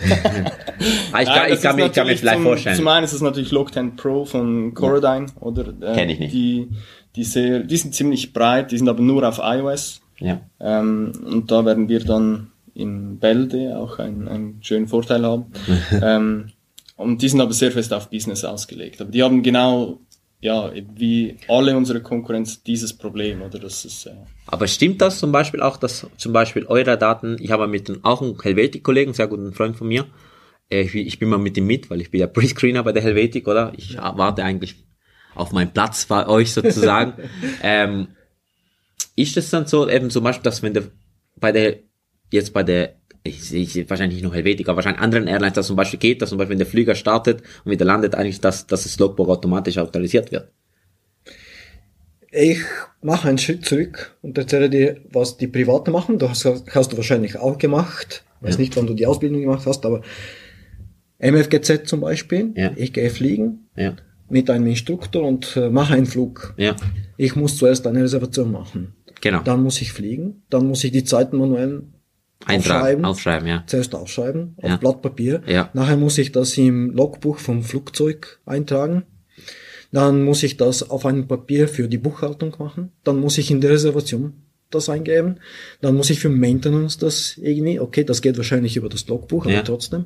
Ah, ich, kann, ich, kann mir, ich kann mir natürlich vielleicht zum, vorstellen. Zum einen ist es natürlich Logten Pro von Coradine, oder? Äh, Kenn ich nicht. Die, die, sehr, die sind ziemlich breit, die sind aber nur auf iOS. ja. Ähm, und da werden wir dann in Bälde auch einen, einen schönen Vorteil haben. ähm, und die sind aber sehr fest auf Business ausgelegt. Aber die haben genau, ja, wie alle unsere Konkurrenz dieses Problem, oder? Das ist, äh, Aber stimmt das zum Beispiel auch, dass zum Beispiel eure Daten, ich habe mit auch einen Helvetic-Kollegen, sehr guten Freund von mir, äh, ich, ich bin mal mit ihm mit, weil ich bin ja Pre-Screener bei der Helvetic, oder? Ich warte eigentlich auf meinen Platz bei euch sozusagen. ähm, ist es dann so, eben zum Beispiel, dass wenn der, bei der, jetzt bei der, ich, ich wahrscheinlich nicht nur Helvetic, aber wahrscheinlich anderen Airlines, dass zum Beispiel geht, dass zum Beispiel wenn der Flieger startet und wieder landet, eigentlich, dass, dass das Logbook automatisch aktualisiert wird. Ich mache einen Schritt zurück und erzähle dir, was die Privaten machen. Das hast, hast du wahrscheinlich auch gemacht. Weiß Ja. nicht, wann du die Ausbildung gemacht hast, aber MFGZ zum Beispiel. Ja. Ich gehe fliegen Ja, mit einem Instruktor und äh, mache einen Flug. ja, Ich muss zuerst eine Reservation machen. genau. Dann muss ich fliegen. Dann muss ich die Zeiten manuell aufschreiben. aufschreiben, ja. zuerst aufschreiben auf Ja. Blatt Papier. Ja. Nachher muss ich das im Logbuch vom Flugzeug eintragen. Dann muss ich das auf einem Papier für die Buchhaltung machen. Dann muss ich in der Reservation das eingeben. Dann muss ich für Maintenance das irgendwie, okay, das geht wahrscheinlich über das Logbuch, aber Ja. trotzdem.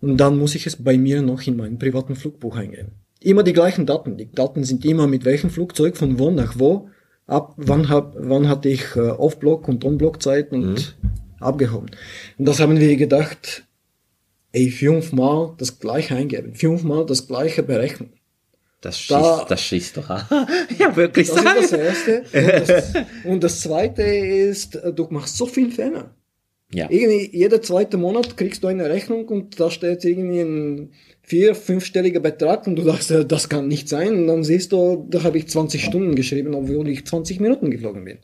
Und dann muss ich es bei mir noch in meinem privaten Flugbuch eingeben. Immer die gleichen Daten. Die Daten sind immer mit welchem Flugzeug, von wo nach wo, ab wann, hab, wann hatte ich äh, Off-Block und On-Block-Zeit und abgehoben. Und das haben wir gedacht, ey, fünfmal das gleiche eingeben, fünfmal das gleiche berechnen. Das schießt, Da- das schießt doch an. ja, wirklich Das ist das. Erste. Und das, und das Zweite ist, äh, du machst so viel Fehler. Ja. Irgendwie jeder zweite Monat kriegst du eine Rechnung und da steht irgendwie ein vier-, fünfstelliger Betrag und du sagst, äh, das kann nicht sein. Und dann siehst du, da habe ich 20 Stunden geschrieben, obwohl ich 20 Minuten geflogen bin.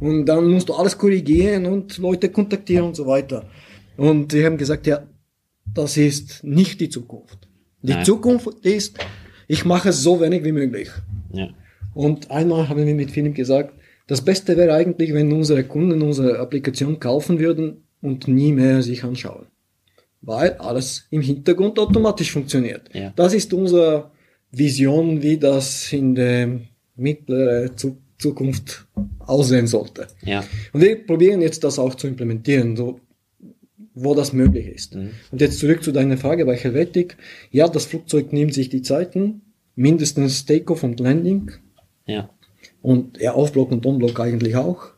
Und dann musst du alles korrigieren und Leute kontaktieren und so weiter. Und die haben gesagt, ja, das ist nicht die Zukunft. Die Nein. Zukunft ist, ich mache es so wenig wie möglich. ja. Und einmal haben wir mit Philipp gesagt, das Beste wäre eigentlich, wenn unsere Kunden unsere Applikation kaufen würden und nie mehr sich anschauen. Weil alles im Hintergrund automatisch funktioniert. Ja. Das ist unsere Vision, wie das in der mittleren Zu Zukunft aussehen sollte. Ja. Und wir probieren jetzt das auch zu implementieren, so, wo das möglich ist. Mhm. Und jetzt zurück zu deiner Frage bei Helvetic. Ja, das Flugzeug nimmt sich die Zeiten, mindestens Takeoff und Landing Ja. Und ja, Aufblock und Onblock eigentlich auch,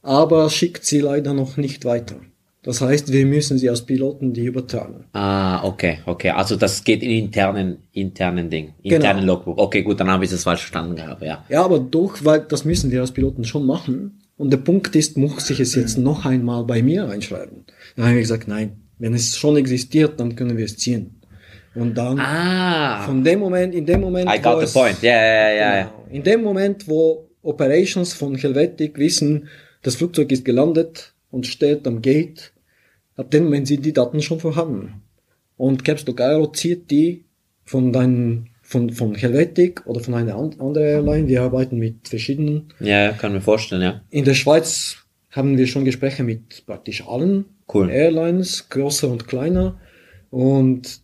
aber schickt sie leider noch nicht weiter. Das heißt, wir müssen sie als Piloten die übertragen. Ah, okay, okay. Also das geht in internen, internen Ding, internen Genau. Logbook. Okay, gut, dann habe ich es falsch verstanden gehabt, ja. Ja, aber doch, weil das müssen wir als Piloten schon machen. Und der Punkt ist, muss ich es jetzt noch einmal bei mir einschreiben? Dann haben wir gesagt, nein, wenn es schon existiert, dann können wir es ziehen. Und dann Ah, von dem Moment, in dem Moment, I wo got the es- point. Ja, ja, ja. In dem Moment, wo Operations von Helvetic wissen, das Flugzeug ist gelandet und steht am Gate, ab dem Moment sind die Daten schon vorhanden. Und Caps Lock Aero zieht die von deinen, von, von Helvetic oder von einer an- anderen Airline. Wir arbeiten mit verschiedenen. Ja, kann mir vorstellen, ja. In der Schweiz haben wir schon Gespräche mit praktisch allen Cool. Airlines, größer und kleiner. Und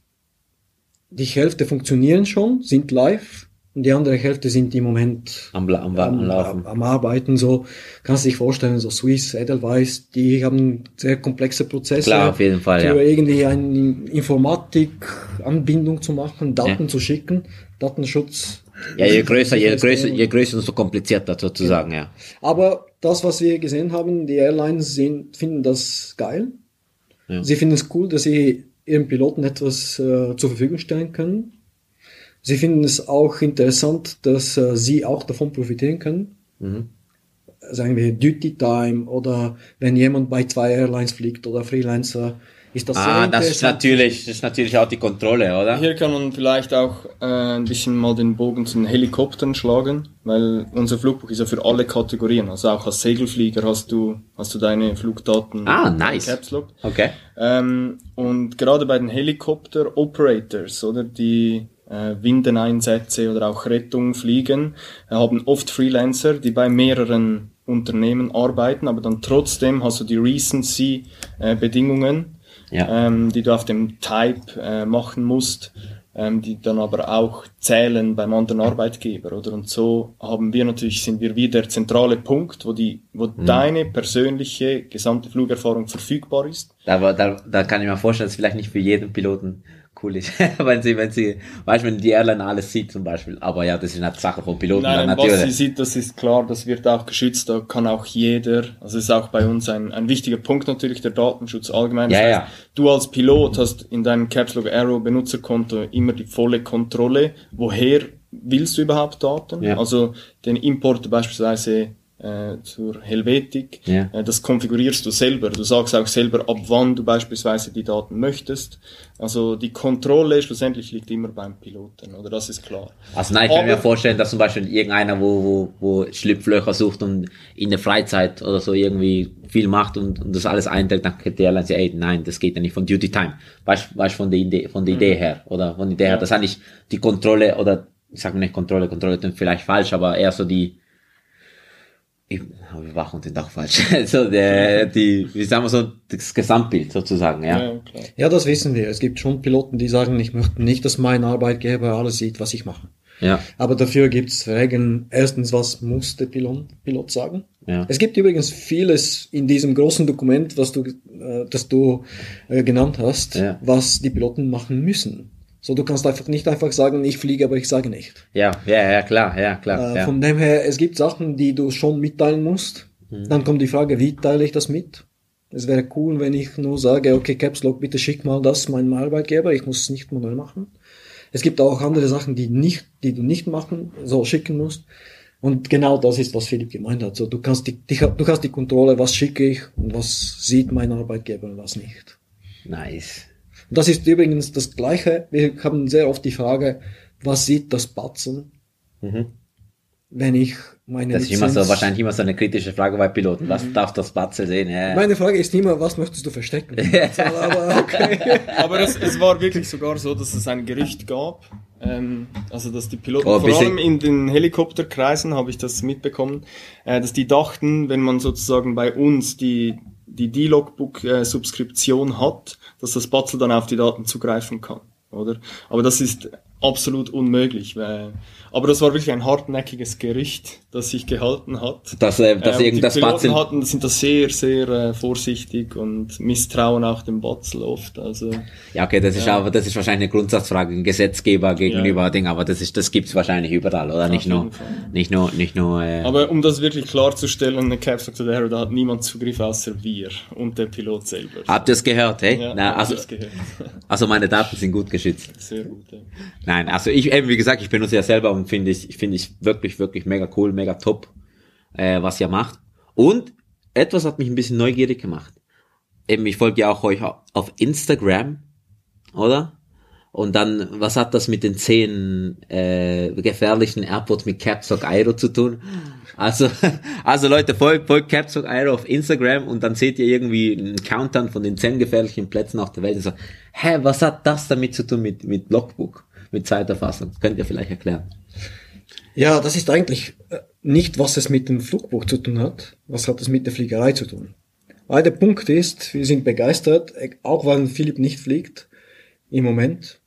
die Hälfte funktionieren schon, sind live. Und die andere Hälfte sind im Moment Am, am, am, am am Arbeiten. So kannst du dich vorstellen, so Swiss, Edelweiss, die haben sehr komplexe Prozesse. Klar, auf jeden Fall, Für ja. irgendwie eine Informatik-Anbindung zu machen, Daten Ja. zu schicken, Datenschutz. Ja, je größer, je größer, je größer, umso komplizierter sozusagen, ja. Aber das, was wir gesehen haben, die Airlines sind, finden das geil. Ja. Sie finden es cool, dass sie ihren Piloten etwas äh, zur Verfügung stellen können. Sie finden es auch interessant, dass äh, sie auch davon profitieren können. Mhm. Sagen wir Duty Time oder wenn jemand bei zwei Airlines fliegt oder Freelancer, ist das sehr Ah, das ist natürlich, das ist natürlich auch die Kontrolle, oder? Hier kann man vielleicht auch äh, ein bisschen mal den Bogen zu den Helikoptern schlagen, weil unser Flugbuch ist ja für alle Kategorien. Also auch als Segelflieger hast du, hast du deine Flugdaten Ah, nice. Caps Lock. Okay. Ähm, und gerade bei den Helikopter-Operators, oder die äh, Windeneinsätze oder auch Rettung fliegen, äh, haben oft Freelancer, die bei mehreren Unternehmen arbeiten, aber dann trotzdem hast du die Recency-Bedingungen, Ja. ähm, die du auf dem Type äh, machen musst, ähm, die dann aber auch zählen beim anderen Arbeitgeber, oder? Und so haben wir natürlich, sind wir wie der zentrale Punkt, wo die, wo deine persönliche gesamte Flugerfahrung verfügbar ist. Da, da, da kann ich mir vorstellen, dass vielleicht nicht für jeden Piloten cool ist, wenn sie, wenn sie, weißt du, wenn die Airline alles sieht zum Beispiel. Aber ja, das ist eine Sache von Piloten Nein, dann was sie sieht, das ist klar, das wird auch geschützt, da kann auch jeder, also ist auch bei uns ein, ein wichtiger Punkt natürlich, der Datenschutz allgemein. Das Ja, heißt, ja. Du als Pilot hast in deinem Caps Lock Arrow Benutzerkonto immer die volle Kontrolle, woher willst du überhaupt Daten? Ja. Also den Import beispielsweise äh, zur Helvetik, Ja. äh, das konfigurierst du selber. Du sagst auch selber, ab wann du beispielsweise die Daten möchtest. Also die Kontrolle schlussendlich liegt immer beim Piloten, oder das ist klar. Also nein, ich kann mir vorstellen, dass zum Beispiel irgendeiner, wo, wo, wo Schlupflöcher sucht und in der Freizeit oder so irgendwie viel macht und, und das alles einträgt, dann könnte die Airline sagen, ey, nein, das geht ja nicht von Duty Time. Weißt du, von der Idee, von der Mhm. Idee her, oder von der Idee her, das ist eigentlich die Kontrolle, oder, ich sage nicht Kontrolle, Kontrolle klingt vielleicht falsch, aber eher so die, ich, Überwachung klingt auch falsch, so der, die, wie sagen wir so, das Gesamtbild sozusagen, ja. Ja, klar. Ja, das wissen wir. Es gibt schon Piloten, die sagen, ich möchte nicht, dass mein Arbeitgeber alles sieht, was ich mache. Ja, Aber dafür gibt es Regeln. Erstens, was muss der Pilot, Pilot sagen? ja. Es gibt übrigens vieles in diesem großen Dokument, was du, äh, das du äh, genannt hast, Ja. was die Piloten machen müssen. So, du kannst einfach nicht einfach sagen, ich fliege, aber ich sage nicht. Ja, ja, ja, klar, ja, klar, Äh, ja. Von dem her, es gibt Sachen, die du schon mitteilen musst. Mhm. Dann kommt die Frage, wie teile ich das mit? Es wäre cool, wenn ich nur sage, okay, Caps Lock, bitte schick mal das meinem Arbeitgeber, ich muss es nicht manuell machen. Es gibt auch andere Sachen, die nicht, die du nicht machen, so schicken musst. Und genau das ist, was Philipp gemeint hat. So, du kannst die, die, du hast die Kontrolle, was schicke ich und was sieht mein Arbeitgeber und was nicht. Nice. Und das ist übrigens das Gleiche. Wir haben sehr oft die Frage, was sieht das Batzen, wenn ich meine Mhm. Das ist immer so, wahrscheinlich immer so eine kritische Frage bei Piloten. Was darf das Batzel sehen? Ja. Meine Frage ist immer, was möchtest du verstecken? Aber okay. Aber es, es war wirklich sogar so, dass es ein Gerücht gab. Ähm, also dass die Piloten, Oh, vor allem in den Helikopterkreisen habe ich das mitbekommen, äh, dass die dachten, wenn man sozusagen bei uns die die D-Logbook-Subskription hat, dass das Batzel dann auf die Daten zugreifen kann, oder? Aber das ist absolut unmöglich. Weil, aber das war wirklich ein hartnäckiges Gerücht, das sich gehalten hat. Dass, äh, dass Ähm, irgend das die Piloten Batzel. hatten, sind da sehr, sehr äh, vorsichtig und misstrauen auch dem Batzel oft. Also Ja, okay, das ist aber, das ist wahrscheinlich eine Grundsatzfrage, ein Gesetzgeber gegenüber Ja. Ding, aber das ist, das gibt's wahrscheinlich überall, oder? Nicht nur, Fall. nicht nur, nicht nur, äh, Aber um das wirklich klarzustellen, eine Caps Lock Arrow, da hat niemand Zugriff außer wir und der Pilot selber. habt ihr es gehört, hey? ja, Na, also, gehört. also meine Daten sind gut geschützt. Sehr gut. Ja. Nein, also ich, eben wie gesagt, ich benutze ja selber und finde ich, finde ich wirklich, wirklich mega cool, mega top, äh, was ihr macht. Und etwas hat mich ein bisschen neugierig gemacht. Eben, ich folge ja auch euch auf Instagram, oder? Und dann, was hat das mit den zehn äh, gefährlichen Airports mit Capsock Aero zu tun? Also, also Leute, folgt, folgt Capsock Aero auf Instagram und dann seht ihr irgendwie einen Countdown von den zehn gefährlichen Plätzen auf der Welt und so, hä, was hat das damit zu tun mit, mit Logbook, mit Zeiterfassung? Könnt ihr vielleicht erklären? Ja, das ist eigentlich äh, nicht, was es mit dem Flugbuch zu tun hat. Was hat es mit der Fliegerei zu tun? Weil der Punkt ist, wir sind begeistert, äh, auch wenn Philipp nicht fliegt, im Moment.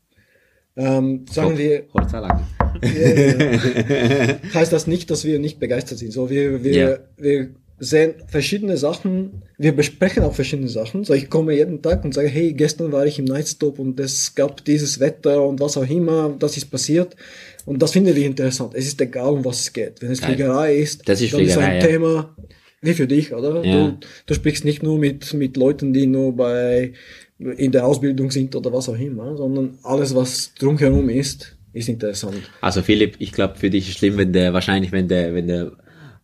Ähm, sagen wir, Dank. heißt das nicht, dass wir nicht begeistert sind. So, wir, wir, Ja. wir sehen verschiedene Sachen, wir besprechen auch verschiedene Sachen. So, ich komme jeden Tag und sage, hey, gestern war ich im Nightstop und es gab dieses Wetter und was auch immer, das ist passiert. Und das finden wir interessant. Es ist egal, um was es geht. Wenn es Geil. Fliegerei ist, Das ist dann ist Fliegerei, ein ja. Thema wie für dich, oder? Ja. Du, du sprichst nicht nur mit, mit Leuten, die nur bei, in der Ausbildung sind oder was auch immer, sondern alles, was drumherum ist, ist interessant. Also Philipp, ich glaube für dich ist schlimm, wenn der wahrscheinlich, wenn der, wenn der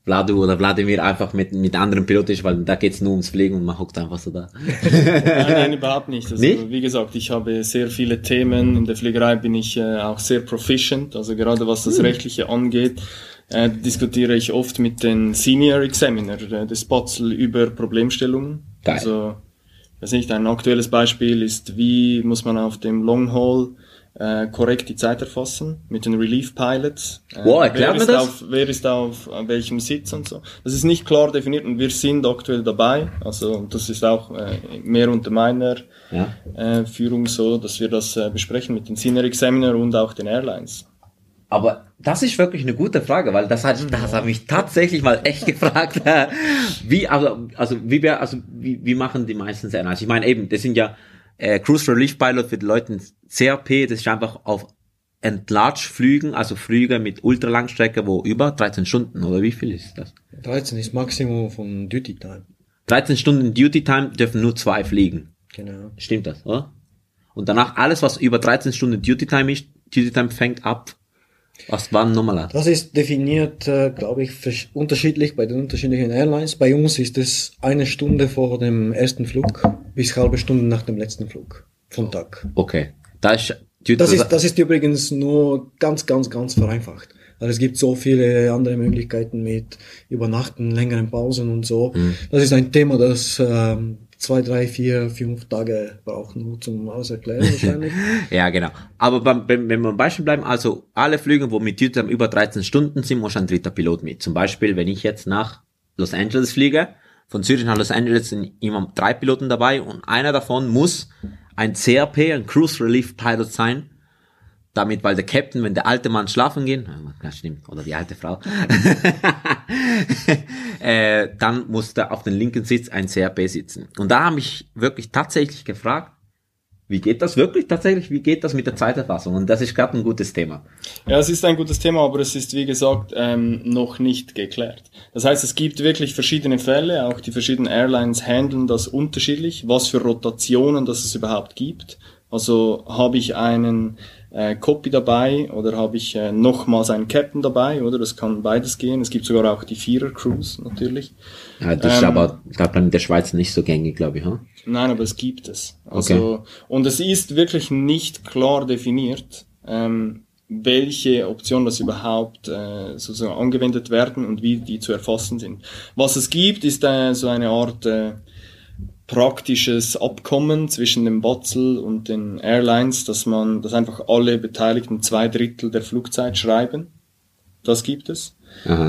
Vladu oder Wladimir einfach mit, mit anderen Pilot ist, weil da geht's nur ums Fliegen und man hockt einfach so da. Nein, nein, überhaupt nicht. Also, Nicht? Wie gesagt, ich habe sehr viele Themen. In der Fliegerei bin ich äh, auch sehr proficient. Also gerade was Hm. das Rechtliche angeht, äh, diskutiere ich oft mit den Senior Examiner äh, des Spotzel über Problemstellungen. Geil. Also, ich weiß nicht, ein aktuelles Beispiel ist, wie muss man auf dem Long Haul äh, korrekt die Zeit erfassen mit den Relief Pilots. Äh, Wow, erklär wer. Auf, wer ist auf welchem Sitz und so. Das ist nicht klar definiert und wir sind aktuell dabei. Also das ist auch äh, mehr unter meiner Ja. äh, Führung so, dass wir das äh, besprechen mit den Senior Examiner und auch den Airlines. Aber das ist wirklich eine gute Frage, weil das hat, das hat mich tatsächlich mal echt gefragt. Wie, also, also, wie, wir, also, wie, wie machen die meisten Airlines? Ich meine eben, das sind ja, äh, Cruise Relief Pilot für die Leute CRP, das ist einfach auf Enlarge-Flügen, also Flüge mit Ultralangstrecke, wo über 13 Stunden, oder wie viel ist das? 13 ist Maximum von Duty Time. 13 Stunden Duty Time dürfen nur zwei fliegen. Genau. Stimmt das, oder? Und danach alles, was über 13 Stunden Duty Time ist, Duty Time fängt ab. Was war nochmal? Das ist definiert, äh, glaube ich, unterschiedlich bei den unterschiedlichen Airlines. Bei uns ist es eine Stunde vor dem ersten Flug bis halbe Stunde nach dem letzten Flug vom Tag. Okay. Da ist Das ist, das ist übrigens nur ganz, ganz, ganz vereinfacht. Weil es gibt so viele andere Möglichkeiten mit Übernachten, längeren Pausen und so. Das ist ein Thema, das ähm, zwei, drei, vier, fünf Tage braucht nur zum Auserklären wahrscheinlich. Ja, genau. Aber beim, wenn, wenn wir beim Beispiel bleiben, also alle Flüge, wo mit Time über 13 Stunden sind, muss ein dritter Pilot mit. Zum Beispiel, wenn ich jetzt nach Los Angeles fliege, von Zürich nach Los Angeles sind immer drei Piloten dabei und einer davon muss ein CRP, ein Cruise Relief Pilot sein, damit, weil der Captain, wenn der alte Mann schlafen geht, ja, stimmt, oder die alte Frau, äh, dann muss da auf den linken Sitz ein CRP sitzen. Und da habe ich wirklich tatsächlich gefragt, wie geht das wirklich tatsächlich? Wie geht das mit der Zeiterfassung? Und das ist gerade ein gutes Thema. Ja, es ist ein gutes Thema, aber es ist, wie gesagt, ähm, noch nicht geklärt. Das heißt, es gibt wirklich verschiedene Fälle, auch die verschiedenen Airlines handeln das unterschiedlich, was für Rotationen das es überhaupt gibt. Also habe ich einen äh, Copy dabei oder habe ich äh, nochmals einen Captain dabei, oder? Das kann beides gehen. Es gibt sogar auch die Vierer-Crews, natürlich. Ja, das ist Ähm, aber, glaube in der Schweiz nicht so gängig, glaube ich. Hm? Nein, aber es gibt es. Also, und es ist wirklich nicht klar definiert, ähm, welche Optionen das überhaupt äh, sozusagen angewendet werden und wie die zu erfassen sind. Was es gibt, ist äh, so eine Art äh, praktisches Abkommen zwischen dem Batzel und den Airlines, dass man, dass einfach alle Beteiligten zwei Drittel der Flugzeit schreiben. Das gibt es.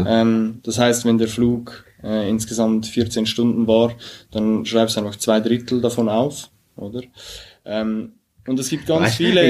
Ähm, das heißt, wenn der Flug äh, insgesamt 14 Stunden war, dann schreibst du einfach zwei Drittel davon auf, oder? Ähm, und es gibt ganz Weißt viele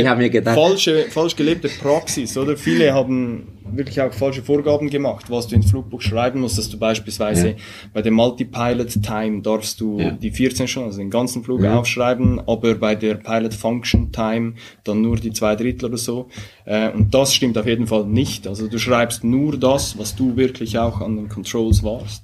falsche, falsch gelebte Praxis, oder? Viele haben wirklich auch falsche Vorgaben gemacht, was du ins Flugbuch schreiben musst, dass du beispielsweise Ja. bei der Multi-Pilot Time darfst du Ja. die 14 Stunden, also den ganzen Flug Mhm. aufschreiben, aber bei der Pilot Function Time dann nur die zwei Drittel oder so. Äh, und das stimmt auf jeden Fall nicht. Also du schreibst nur das, was du wirklich auch an den Controls warst.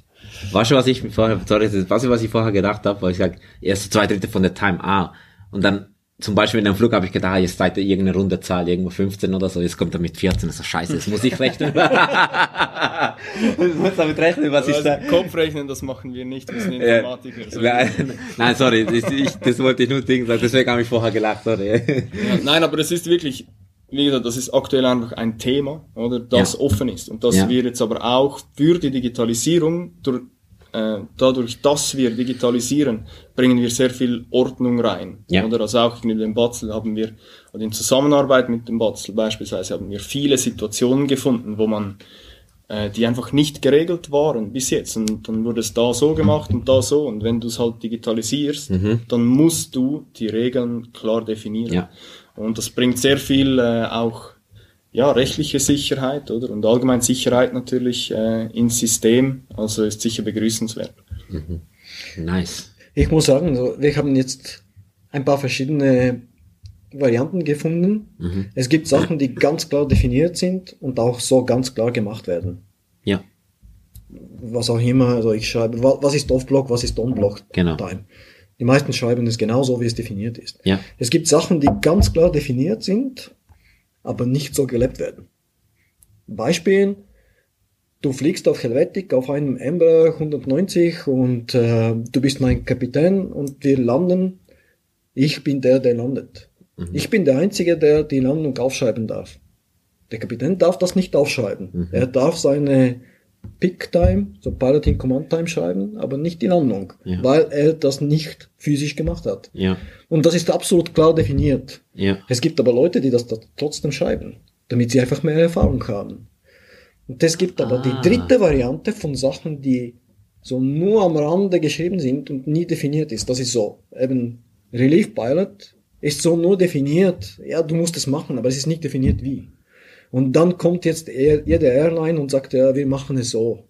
Weißt du, was ich vorher, sorry, was ich vorher gedacht habe? Weil ich sag, erst zwei Drittel von der Time, ah. Und dann zum Beispiel in einem Flug habe ich gedacht, ah, jetzt seid ihr irgendeine runde Zahl, irgendwo 15 oder so, jetzt kommt er mit 14, das ist scheiße, das muss ich rechnen. ich muss damit rechnen, was ich Also, da... Kopfrechnen, das machen wir nicht, wir sind. Informatiker. So. Nein, nein, sorry, das, ich, das wollte ich nur Ding sagen, deswegen habe ich vorher gelacht, sorry. Ja, nein, aber es ist wirklich, wie gesagt, das ist aktuell einfach ein Thema, oder, das Ja. offen ist. Und dass Ja. wir jetzt aber auch für die Digitalisierung, durch, äh, dadurch, dass wir digitalisieren, bringen wir sehr viel Ordnung rein. Ja. Oder? Also auch mit dem Batzel haben wir, oder in Zusammenarbeit mit dem Batzel beispielsweise, haben wir viele Situationen gefunden, wo man äh, die einfach nicht geregelt waren bis jetzt. Und dann wurde es da so gemacht und da so. Und wenn du es halt digitalisierst, dann musst du die Regeln klar definieren. Mhm. Ja. Und das bringt sehr viel äh, auch ja, rechtliche Sicherheit oder und allgemein Sicherheit natürlich äh, ins System. Also ist sicher begrüßenswert. Nice. Ich muss sagen, so, wir haben jetzt ein paar verschiedene Varianten gefunden. Es gibt Sachen, die ganz klar definiert sind und auch so ganz klar gemacht werden. Ja, Was auch immer, also ich schreibe, wa- was ist Off-Block, was ist On-Block Genau. Time. Die meisten schreiben es genauso, wie es definiert ist. ja, Es gibt Sachen, die ganz klar definiert sind, aber nicht so gelebt werden. Beispiel, du fliegst auf Helvetic auf einem Embraer 190 und äh, du bist mein Kapitän und wir landen. Ich bin der, der landet. Ich bin der Einzige, der die Landung aufschreiben darf. Der Kapitän darf das nicht aufschreiben. Er darf seine Pick-Time, so Piloting Command Time schreiben, aber nicht die Landung, Ja. weil er das nicht physisch gemacht hat. ja, Und das ist absolut klar definiert. ja, Es gibt aber Leute, die das da trotzdem schreiben, damit sie einfach mehr Erfahrung haben. Und es gibt aber Ah. die dritte Variante von Sachen, die so nur am Rande geschrieben sind und nie definiert ist. Das ist so, eben Relief Pilot ist so nur definiert, ja, du musst es machen, aber es ist nicht definiert wie. Und dann kommt jetzt jede Airline und sagt, ja, wir machen es so.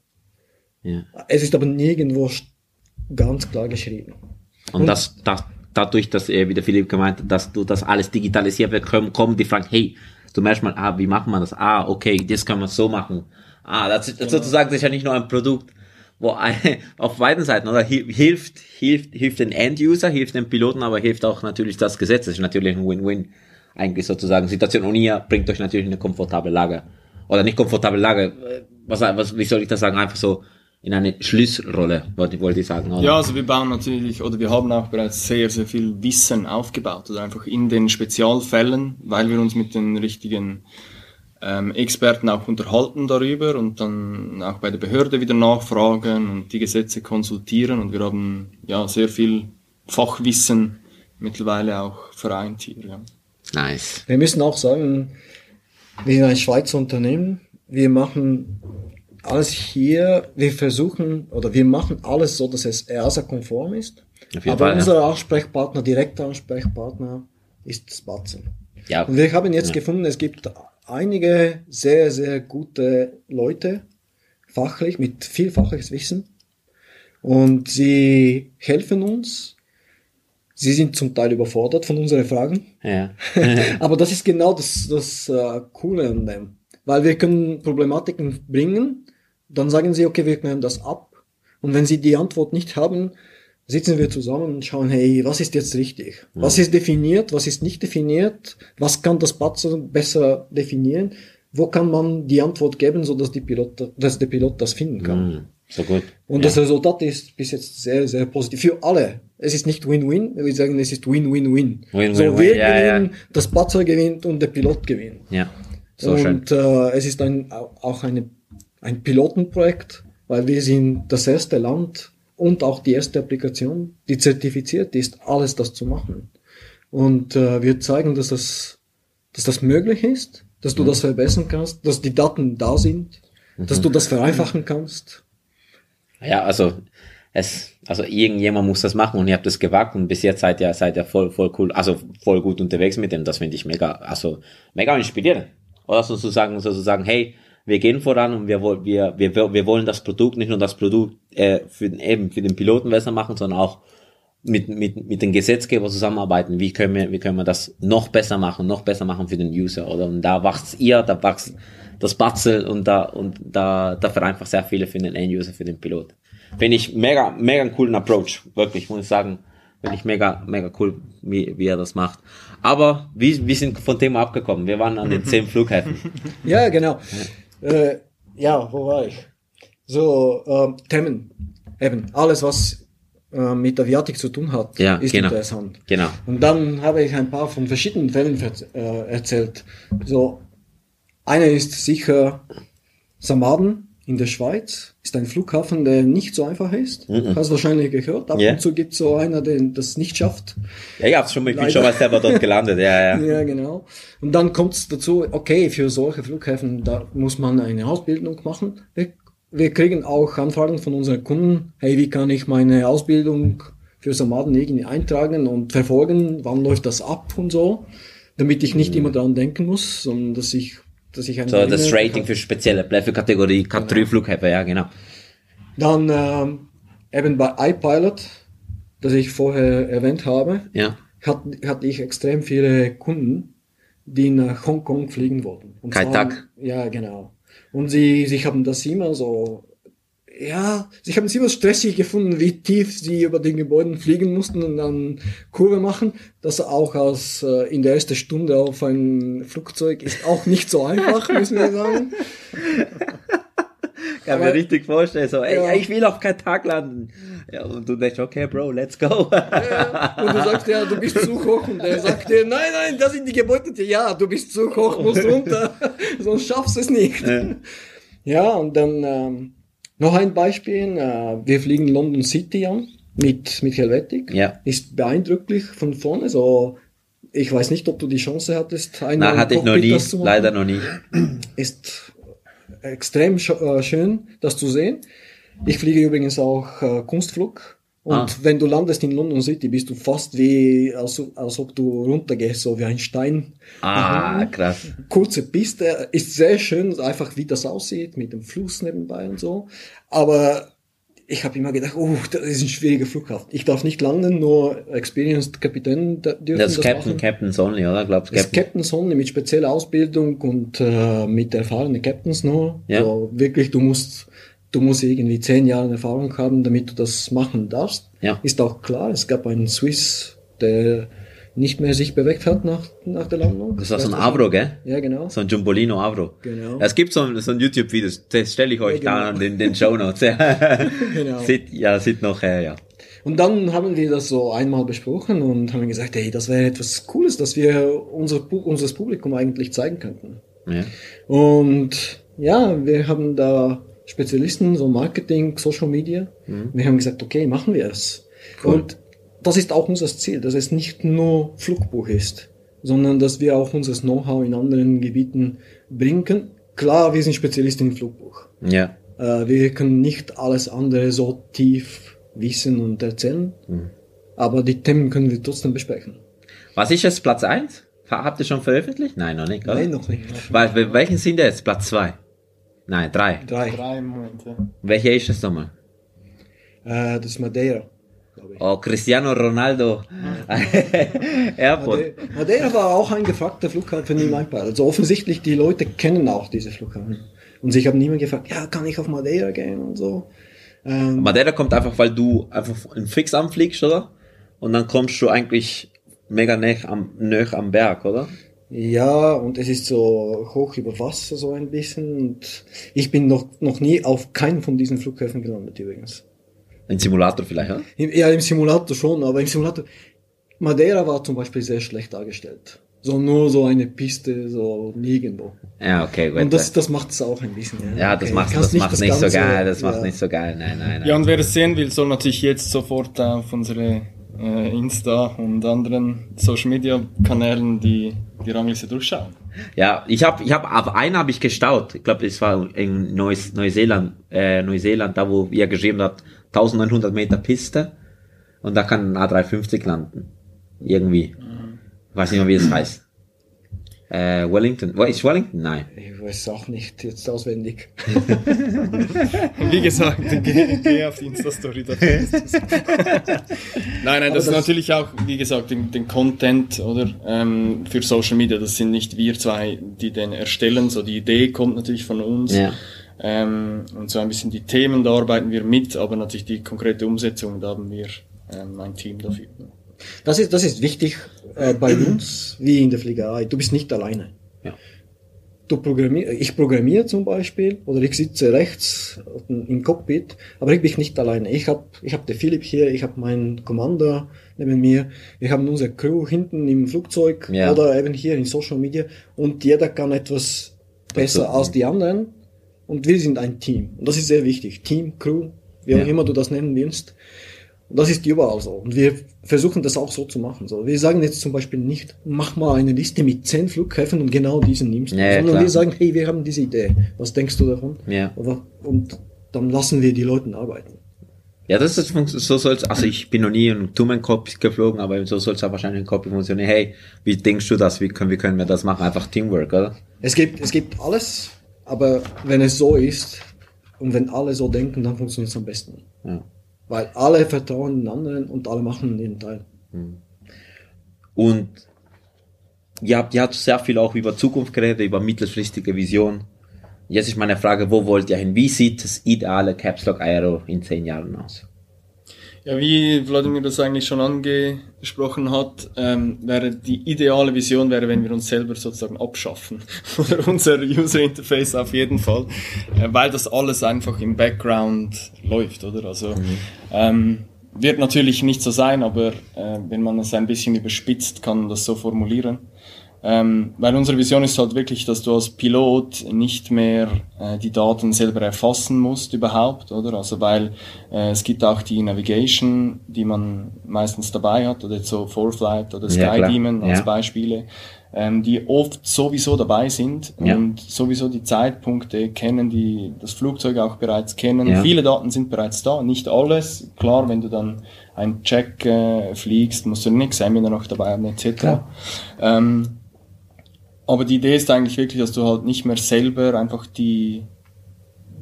ja. Es ist aber nirgendwo ganz klar geschrieben. Und das, das, dadurch, dass er, wie der Philipp gemeint hat, dass du das alles digitalisiert wird, kommen, die Fragen, hey, du merkst mal, ah, wie machen wir das? Ah, okay, das können wir so machen. Ah, das, ist- das sozusagen das ist ja nicht nur ein Produkt, wo ein, auf beiden Seiten, oder Hi- hilft, hilft, hilft den End-User, hilft den Piloten, aber hilft auch natürlich das Gesetz. Das ist natürlich ein Win-Win, eigentlich sozusagen Situation. Und ihr bringt euch natürlich in eine komfortable Lage. Oder nicht komfortable Lage, was, was, wie soll ich das sagen? Einfach so in eine Schlüsselrolle, wollte, wollte ich sagen. Oder? Ja, also wir bauen natürlich, oder wir haben auch bereits sehr, sehr viel Wissen aufgebaut, oder einfach in den Spezialfällen, weil wir uns mit den richtigen ähm, Experten auch unterhalten darüber und dann auch bei der Behörde wieder nachfragen und die Gesetze konsultieren und wir haben ja sehr viel Fachwissen mittlerweile auch vereint hier. Ja. Nice. Wir müssen auch sagen, wir sind ein Schweizer Unternehmen. Wir machen alles hier, wir versuchen oder wir machen alles so, dass es EASA-konform ist. Aber Fall, ja. unser Ansprechpartner, direkter Ansprechpartner ist Spatzen. Ja, Und wir haben jetzt Ja. gefunden, es gibt einige sehr, sehr gute Leute, fachlich, mit viel fachliches Wissen. Und sie helfen uns. Sie sind zum Teil überfordert von unseren Fragen. ja. Aber das ist genau das, das äh, Coole an dem. Weil wir können Problematiken bringen, dann sagen sie, okay, wir klären das ab. Und wenn sie die Antwort nicht haben, sitzen wir zusammen und schauen, hey, was ist jetzt richtig? Was ist definiert, was ist nicht definiert? Was kann das Patzer besser definieren? Wo kann man die Antwort geben, so dass, die Pilot, dass der Pilot das finden kann? So gut. Und ja. das Resultat ist bis jetzt sehr, sehr positiv. Für alle. Es ist nicht Win-Win, wir sagen, es ist Win-Win-Win. Win-win-win, So, wir ja, ja. gewinnen, das Patzer gewinnt und der Pilot gewinnt. Ja, so schön. und äh, es ist ein, auch eine, ein Pilotenprojekt, weil wir sind das erste Land und auch die erste Applikation, die zertifiziert ist, alles das zu machen. Und äh, wir zeigen, dass das, dass das möglich ist, dass Mhm. du das verbessern kannst, dass die Daten da sind, dass Mhm. du das vereinfachen kannst. Ja, also es, also irgendjemand muss das machen und ihr habt es gewagt und bis jetzt seid ihr, seid ihr voll, voll cool, also voll gut unterwegs mit dem. Das finde ich mega, also mega inspirierend. Oder sozusagen, sozusagen, hey, wir gehen voran und wir wollen, wir, wir, wir wollen das Produkt, nicht nur das Produkt äh, für den, eben für den Piloten besser machen, sondern auch mit, mit, mit den Gesetzgeber zusammenarbeiten. Wie können wir, wie können wir das noch besser machen, noch besser machen für den User? Oder und da wächst ihr, da wächst das Batzel und da, und da, da vereinfacht sehr viele für den End-User, für den Pilot. Finde ich mega, mega einen coolen Approach. Wirklich, muss ich sagen. Finde ich mega, mega cool, wie, wie er das macht. Aber wir, wir sind von Thema abgekommen. Wir waren an den zehn Flughäfen. Ja, genau. Äh, ja, wo war ich? So, ähm, Themen. Eben, alles, was äh, mit Aviatik zu tun hat, Ja, ist genau. interessant. Genau. Und dann habe ich ein paar von verschiedenen Fällen äh, erzählt. So, einer ist sicher Samaden in der Schweiz. Ist ein Flughafen, der nicht so einfach ist. Hast wahrscheinlich gehört. Ab Ja. und zu gibt es so einer, der das nicht schafft. Ja, ich hab's schon, ich bin schon mal selber dort gelandet. Ja, ja. Ja, genau. Und dann kommt es dazu, okay, für solche Flughäfen, da muss man eine Ausbildung machen. Wir, wir kriegen auch Anfragen von unseren Kunden, hey, wie kann ich meine Ausbildung für Samaden irgendwie eintragen und verfolgen, wann läuft das ab und so, damit ich nicht immer daran denken muss, sondern dass ich, dass ich So, das Rating habe. für spezielle, bleib für Kategorie Cat3 Flughäfen, ja, genau. Dann ähm, eben bei iPilot, das ich vorher erwähnt habe, Ja. hat, hatte ich extrem viele Kunden, die nach Hongkong fliegen wollten. Und Kein zwar- Tag. Ja, genau. Und sie, sie haben das immer so, ja, sie haben es immer stressig gefunden, wie tief sie über den Gebäuden fliegen mussten und dann Kurve machen. Das auch als äh, in der ersten Stunde auf ein Flugzeug ist auch nicht so einfach, müssen wir sagen. Kann mir Aber- richtig vorstellen, so, ey, Ja. ich will auf keinen Tag landen. Ja, und du denkst, okay, Bro, let's go. Und du sagst, ja, du bist zu hoch. Und der sagt dir, nein, nein, das sind die Gebäude. Ja, du bist zu hoch, musst runter. Sonst schaffst du es nicht. Ja, und dann ähm, noch ein Beispiel. Äh, wir fliegen London City an mit, mit Helvetic. Ja. Ist beeindrucklich von vorne. So, ich weiß nicht, ob du die Chance hattest, einmal Na, im hatte ich noch Cockpit nie, leider noch nie. Ist extrem äh, schön, das zu sehen. Ich fliege übrigens auch äh, Kunstflug. Und Ah. wenn du landest in London City, bist du fast wie, als, als ob du runtergehst, so wie ein Stein. Ah, krass. Kurze Piste, ist sehr schön, einfach wie das aussieht, mit dem Fluss nebenbei und so. Aber ich habe immer gedacht, oh, das ist ein schwieriger Flughafen. Ich darf nicht landen, nur experienced Kapitäne da- dürfen Das das, ist Captain, machen. Captain's Only, oder? Glaubst Das Captain? Captain's Only mit spezieller Ausbildung und äh, mit erfahrenen Captains nur. Ja. So, wirklich, du musst, du musst irgendwie zehn Jahre Erfahrung haben, damit du das machen darfst. Ja. Ist auch klar. Es gab einen Swiss, der nicht mehr sich bewegt hat nach, nach der Landung. Das war so ein Avro, gell? Ja, genau. So ein Jumbolino Avro. Genau. Es gibt so ein, so ein YouTube-Video, das stelle ich euch Ja, da genau. an den, den Show Notes. Ja. Genau. Sieht, ja, sieht noch her, ja. Und dann haben wir das so einmal besprochen und haben gesagt, hey, das wäre etwas Cooles, dass wir unser, unseres Publikum eigentlich zeigen könnten. ja. Und ja, wir haben da Spezialisten, so Marketing, Social Media. Wir haben gesagt, okay, machen wir es. Cool. Und das ist auch unser Ziel, dass es nicht nur Flugbuch ist, sondern dass wir auch unser Know-how in anderen Gebieten bringen. Klar, wir sind Spezialisten im Flugbuch. Ja. Äh, wir können nicht alles andere so tief wissen und erzählen, aber die Themen können wir trotzdem besprechen. Was ist jetzt Platz 1? Habt ihr schon veröffentlicht? Nein, noch nicht, oder? Nein, noch nicht. Weil, wel- welchen sind der jetzt? Platz 2? Nein, 3. Drei. Drei Momente. Welcher ist es nochmal? Äh, das ist Madeira. glaube ich. Oh, Cristiano Ronaldo. Airport. Madeira- Madeira war auch ein gefragter Flughafen im iPad. Also offensichtlich, die Leute kennen auch diese Flughafen. Und sich haben niemand gefragt, ja, kann ich auf Madeira gehen und so. Ähm, Madeira kommt einfach, weil du einfach in Fix anfliegst, oder? Und dann kommst du eigentlich mega nah am, nah am Berg, oder? Ja, und es ist so hoch über Wasser so ein bisschen. Und ich bin noch, noch nie auf keinen von diesen Flughäfen gelandet übrigens. Ein Simulator vielleicht, oder? Im, ja, im Simulator schon, aber im Simulator. Madeira war zum Beispiel sehr schlecht dargestellt. So nur so eine Piste, so nirgendwo. Ja, okay, gut. Und das, das macht es auch ein bisschen. ja, das Okay, macht, das macht nicht so geil, das macht ja. nicht so geil, nein, nein, nein. Ja, und wer es sehen will, soll natürlich jetzt sofort auf unsere äh, Insta und anderen Social Media Kanälen die, die Rangliste durchschauen. Ja, ich habe, ich habe, auf einen habe ich gestaut. Ich glaube, das war in Neues, Neuseeland, äh, Neuseeland, da wo ihr geschrieben habt, 1900 Meter Piste und da kann ein A350 landen. Irgendwie. Ich weiß nicht mehr, wie es heißt. Äh, Wellington. Ist Wellington? Nein. Ich weiß auch nicht jetzt auswendig. Wie gesagt, geh, geh auf die Insta-Story. nein, nein, das, ist natürlich auch, wie gesagt, den, den Content oder ähm, für Social Media. Das sind nicht wir zwei, die den erstellen. So die Idee kommt natürlich von uns. Ja. Ähm, und so ein bisschen die Themen, da arbeiten wir mit, aber natürlich die konkrete Umsetzung, da haben wir ähm, ein Team dafür. Das ist, das ist wichtig äh, bei uns, wie in der Fliegerei. Du bist nicht alleine. Ja. Du programmier, ich programmiere zum Beispiel oder ich sitze rechts im Cockpit, aber ich bin nicht alleine. Ich habe ich hab den Philipp hier, ich habe meinen Commander neben mir, wir haben unsere Crew hinten im Flugzeug Ja. oder eben hier in Social Media und jeder kann etwas besser als die anderen und wir sind ein Team. Und das ist sehr wichtig. Team, Crew, wie Ja. auch immer du das nennen willst. Und das ist überall so. Und wir versuchen das auch so zu machen. So, wir sagen jetzt zum Beispiel nicht, mach mal eine Liste mit zehn Flughäfen und genau diesen nimmst du. Ja, Sondern klar. wir sagen, hey, wir haben diese Idee. Was denkst du davon? Ja. Und dann lassen wir die Leute arbeiten. Ja, das ist so soll's. Also ich bin noch nie in Tumen-Cockpit geflogen, aber so soll es wahrscheinlich in Cockpit funktionieren. Hey, wie denkst du das? Wie können, wie können wir das machen? Einfach Teamwork, oder? Es gibt, es gibt alles, aber wenn es so ist und wenn alle so denken, dann funktioniert es am besten. Ja. Weil alle vertrauen den anderen und alle machen den Teil. Und ihr habt, ihr habt sehr viel auch über Zukunft geredet, über mittelfristige Vision. Jetzt ist meine Frage, wo wollt ihr hin? Wie sieht das ideale Caps Lock Aero in zehn Jahren aus? Ja, wie Vladimir das eigentlich schon angesprochen hat, ähm, wäre die ideale Vision wäre, wenn wir uns selber sozusagen abschaffen. Oder unser User Interface auf jeden Fall. Äh, weil das alles einfach im Background läuft, oder? Also, ähm, wird natürlich nicht so sein, aber äh, wenn man es ein bisschen überspitzt, kann man das so formulieren. Ähm, weil unsere Vision ist halt wirklich, dass du als Pilot nicht mehr äh, die Daten selber erfassen musst überhaupt, oder? Also weil äh, es gibt auch die Navigation, die man meistens dabei hat, oder jetzt so Foreflight oder Ja, Sky klar. Demon als Ja. Beispiele, ähm, die oft sowieso dabei sind Ja. und sowieso die Zeitpunkte kennen, die das Flugzeug auch bereits kennen. Ja. Viele Daten sind bereits da, nicht alles. Klar, wenn du dann einen Check äh, fliegst, musst du den Examiner noch dabei haben, etc. Ähm, aber die Idee ist eigentlich wirklich, dass du halt nicht mehr selber einfach die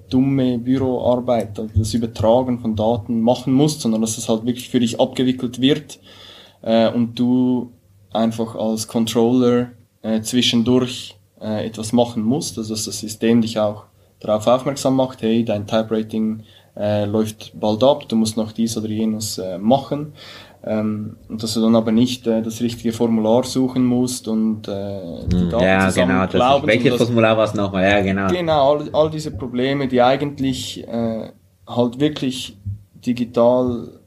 dumme Büroarbeit, also das Übertragen von Daten machen musst, sondern dass es halt wirklich für dich abgewickelt wird äh, und du einfach als Controller äh, zwischendurch äh, etwas machen musst, also dass das System dich auch darauf aufmerksam macht, hey, dein Type Rating äh, läuft bald ab, du musst noch dies oder jenes äh, machen. Ähm, und dass du dann aber nicht äh, das richtige Formular suchen musst und äh, die Daten Hm, ja, zusammen genau. Das welches Formular war es nochmal? Ja, genau. Genau, all, all diese Probleme, die eigentlich äh, halt wirklich digital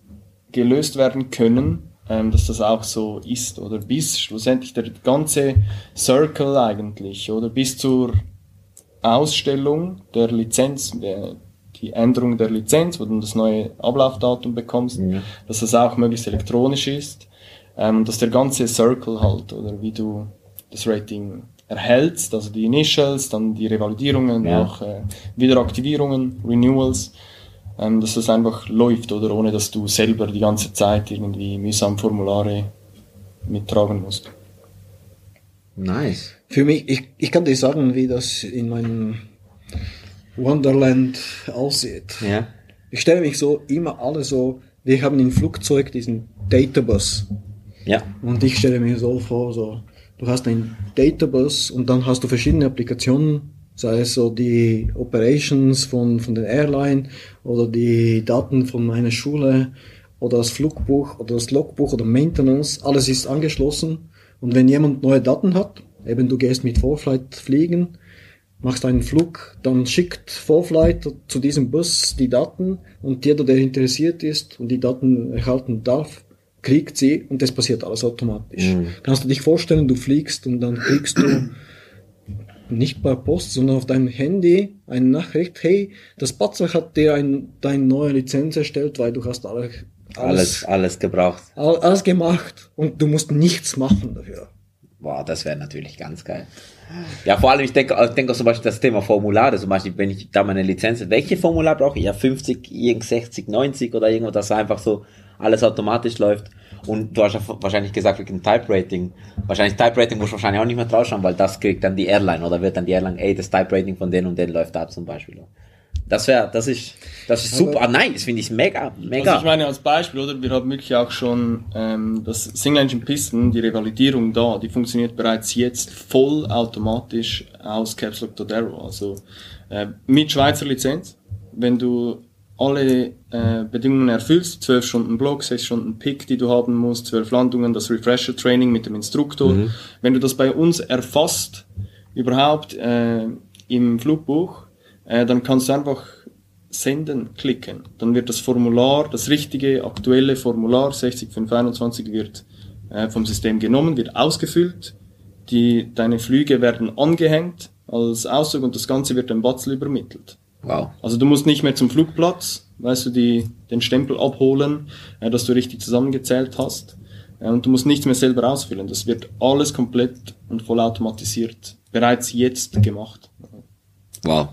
gelöst werden können, ähm, dass das auch so ist oder bis schlussendlich der ganze Circle eigentlich oder bis zur Ausstellung der Lizenz, der, die Änderung der Lizenz, wo du das neue Ablaufdatum bekommst, Ja. dass das auch möglichst elektronisch ist ähm, dass der ganze Circle halt oder wie du das Rating erhältst, also die Initials, dann die Revalidierungen, Ja. auch äh, Wiederaktivierungen, Renewals, ähm, dass das einfach läuft oder ohne dass du selber die ganze Zeit irgendwie mühsam Formulare mittragen musst. Nice. Für mich, ich, ich kann dir sagen, wie das in meinem Wonderland aussieht. Ja. Ich stelle mich so immer alle so, wir haben im Flugzeug diesen Databus. Ja. Und ich stelle mir so vor, so, du hast einen Databus und dann hast du verschiedene Applikationen, sei es so die Operations von, von der Airline oder die Daten von meiner Schule oder das Flugbuch oder das Logbuch oder Maintenance, alles ist angeschlossen. Und wenn jemand neue Daten hat, eben du gehst mit Vorflight fliegen, machst einen Flug, dann schickt Vorflight zu diesem Bus die Daten und jeder, der interessiert ist und die Daten erhalten darf, kriegt sie und das passiert alles automatisch. Kannst du dich vorstellen, du fliegst und dann kriegst du nicht per Post, sondern auf deinem Handy eine Nachricht, hey, das Patzer hat dir ein, deine neue Lizenz erstellt, weil du hast alle, Alles, alles gebraucht. all- alles gemacht und du musst nichts machen dafür. Boah, das wäre natürlich ganz geil. Ja, vor allem, ich denke, ich denke auch zum Beispiel das Thema Formulare, zum Beispiel, wenn ich da meine Lizenz, welche Formular brauche ich? Ja, 50, irgend 60, 90 oder irgendwo, dass einfach so alles automatisch läuft. Und du hast ja wahrscheinlich gesagt, wegen Type Rating. Wahrscheinlich Type Rating muss wahrscheinlich auch nicht mehr draufschauen, weil das kriegt dann die Airline oder wird dann die Airline, ey, das Type Rating von den und den läuft ab zum Beispiel. Das wäre, das ist, das ist super. Ah, nein, das finde ich mega, mega. Also ich meine als Beispiel, oder? Wir haben wirklich auch schon ähm, das Single Engine Piston, die Revalidierung da, die funktioniert bereits jetzt voll automatisch aus Caps Lock Dodero. Also äh, mit Schweizer Lizenz. Wenn du alle äh, Bedingungen erfüllst, 12 Stunden Block, 6 Stunden Pick, die du haben musst, 12 Landungen, das Refresher-Training mit dem Instruktor. Wenn du das bei uns erfasst, überhaupt äh, im Flugbuch, äh, dann kannst du einfach senden klicken. Dann wird das Formular, das richtige, aktuelle Formular 60521 wird äh, vom System genommen, wird ausgefüllt, die, deine Flüge werden angehängt als Auszug und das Ganze wird dem Batzel übermittelt. Wow. Also du musst nicht mehr zum Flugplatz, weißt du, die, den Stempel abholen, äh, dass du richtig zusammengezählt hast. Äh, und du musst nichts mehr selber ausfüllen. Das wird alles komplett und vollautomatisiert bereits jetzt gemacht. Wow.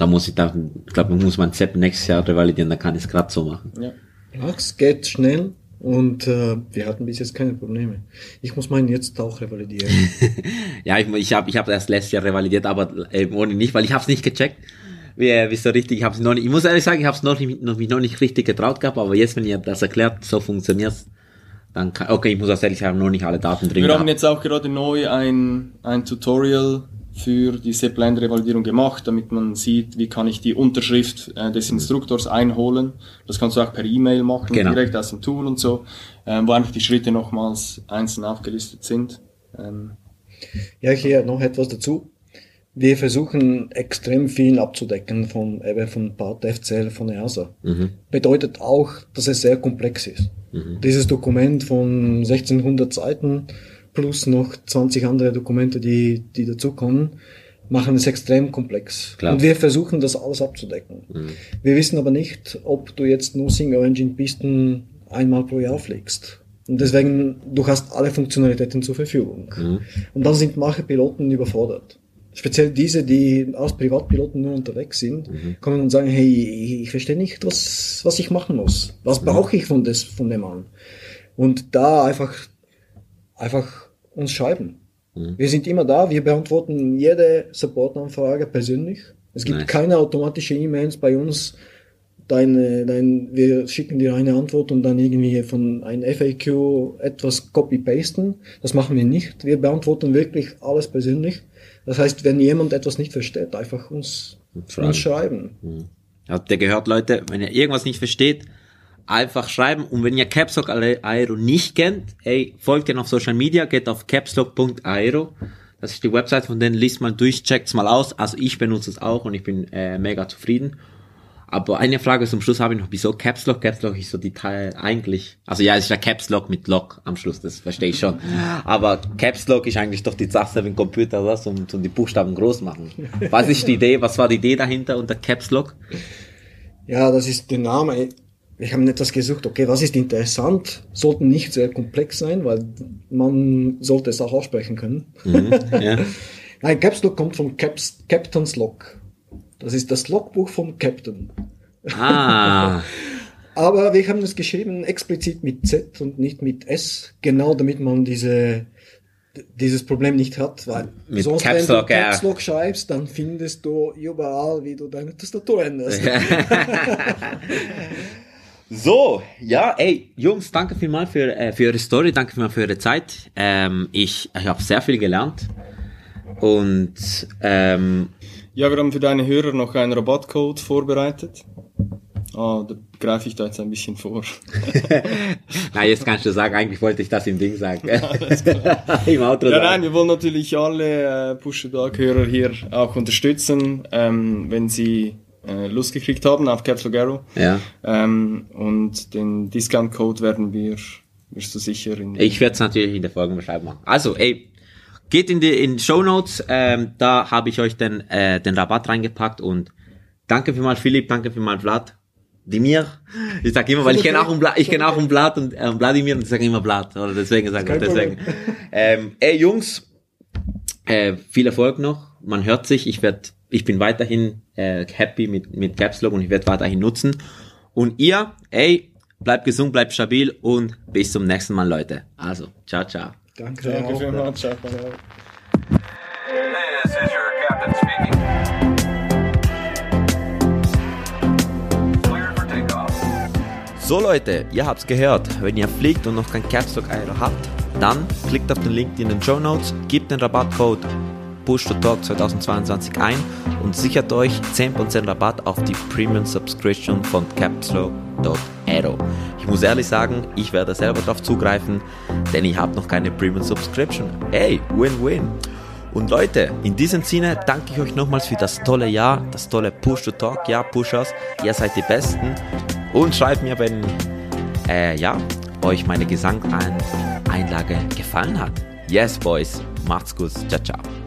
Da muss ich da, ich glaube, man muss mein Sepp nächstes Jahr revalidieren, dann kann ich es gerade so machen. Ja. Ja, es geht schnell und äh, wir hatten bis jetzt keine Probleme. Ich muss meinen jetzt auch revalidieren. Ja, ich, ich habe ich hab erst letztes Jahr revalidiert, aber eben ohne nicht, weil ich habe es nicht gecheckt. Wie, wie so richtig, ich habe noch nicht, ich muss ehrlich sagen, ich habe es noch nicht, noch, mich noch nicht richtig getraut gehabt, aber jetzt, wenn ihr das erklärt, so funktioniert dann kann, okay, ich muss auch ehrlich sagen, noch nicht alle Daten drin Wir haben jetzt auch gerade neu ein, ein Tutorial für die Zipline-Revalidierung gemacht, damit man sieht, wie kann ich die Unterschrift äh, des Instruktors einholen. Das kannst du auch per E-Mail machen, Genau. direkt aus dem Tool und so, ähm, wo einfach die Schritte nochmals einzeln aufgelistet sind. Ähm, Ja, hier noch etwas dazu. Wir versuchen extrem viel abzudecken von, eben von Part FCL von EASA. Bedeutet auch, dass es sehr komplex ist. Dieses Dokument von 1600 Seiten plus noch 20 andere Dokumente, die, die dazukommen, machen es extrem komplex. Klar. Und wir versuchen das alles abzudecken. Wir wissen aber nicht, ob du jetzt nur Single Engine Pisten einmal pro Jahr fliegst. Und deswegen, du hast alle Funktionalitäten zur Verfügung. Und dann sind manche Piloten überfordert. Speziell diese, die als Privatpiloten nur unterwegs sind, kommen und sagen, hey, ich verstehe nicht, was, was ich machen muss. Was brauche ich von, des, von dem an? Und da einfach, einfach uns schreiben. Wir sind immer da, wir beantworten jede Supportanfrage persönlich. Es gibt Nice. keine automatische E-Mails bei uns. Deine, dein, wir schicken dir eine Antwort und dann irgendwie von einem FAQ etwas copy-pasten. Das machen wir nicht. Wir beantworten wirklich alles persönlich. Das heißt, wenn jemand etwas nicht versteht, einfach uns, uns schreiben. Habt ihr gehört, Leute, wenn ihr irgendwas nicht versteht, einfach schreiben. Und wenn ihr Capslock Aero nicht kennt, ey, folgt ihnen auf Social Media, geht auf capslock.aero. Das ist die Website von denen, liest mal durch, checkt's mal aus. Also ich benutze es auch und ich bin äh, mega zufrieden. Aber eine Frage zum Schluss habe ich noch, wieso Caps Lock? Caps Lock ist so die Teil eigentlich, also ja, es ist ja Caps Lock mit Lock am Schluss, das verstehe ich schon. Aber Caps Lock ist eigentlich doch die Sache im Computer, das, um, um die Buchstaben groß machen. Was ist die Idee, was war die Idee dahinter unter Caps Lock? Ja, das ist der Name. Wir haben etwas gesucht, okay, was ist interessant? Sollten nicht sehr komplex sein, weil man sollte es auch aussprechen können. Ja. Nein, Caps Lock kommt vom Caps, Captain's Log. Das ist das Logbuch vom Captain. Ah, Aber wir haben es geschrieben explizit mit Z und nicht mit S, genau damit man diese, dieses Problem nicht hat, weil Mit sonst Caps wenn du. Caps Lock schreibst, dann findest du überall, wie du deine Tastatur änderst. So, ja, ey, Jungs, danke vielmals für, äh, für eure Story, danke vielmals für eure Zeit. Ähm, ich ich habe sehr viel gelernt. Und ähm, ja, wir haben für deine Hörer noch einen Rabattcode vorbereitet. Ah, da greife ich da jetzt ein bisschen vor. na, jetzt kannst du sagen, eigentlich wollte ich das im Ding sagen. Im Outro Ja, sagen. nein, wir wollen natürlich alle äh, Push the Dog Hörer hier auch unterstützen, ähm, wenn sie äh, Lust gekriegt haben auf Caps Lock Arrow. Ja. Ähm, und den Discount Code werden wir, wirst du sicher in Ich werde es natürlich in der Folgenbeschreibung machen. Also, ey, geht in die in Show Notes, ähm, da habe ich euch den, äh, den Rabatt reingepackt und danke vielmals Philipp, danke vielmals Vlad. Dimir, ich sag immer, weil ich kenne auch ein Blatt, ich kenne auch ein Blatt und äh, Vladimir und ich sage immer Blatt, oder deswegen sage ich deswegen. Ähm, ey Jungs, äh, viel Erfolg noch. Man hört sich. Ich werde, ich bin weiterhin äh, happy mit mit Caps Lock und ich werde weiterhin nutzen. Und ihr, ey, bleibt gesund, bleibt stabil und bis zum nächsten Mal, Leute. Also, ciao, ciao. Danke, Danke auch. vielmals. Ciao, ciao. This is your captain speaking. Cleared for takeoff. So Leute, ihr habt's gehört. Wenn ihr fliegt und noch kein Caps Lock Aero habt, dann klickt auf den Link in den Show Notes, gebt den Rabattcode Push to Talk 2022 ein und sichert euch 10% Rabatt auf die Premium Subscription von capslow.aero. Ich muss ehrlich sagen, ich werde selber darauf zugreifen, denn ich habe noch keine Premium Subscription. Hey, Win-Win. Und Leute, in diesem Sinne danke ich euch nochmals für das tolle Jahr, das tolle Push to Talk. Ja, Pushers, ihr seid die Besten. Und schreibt mir, wenn äh, ja, euch meine Gesangeinlage gefallen hat. Yes, Boys. Macht's gut. Ciao, ciao.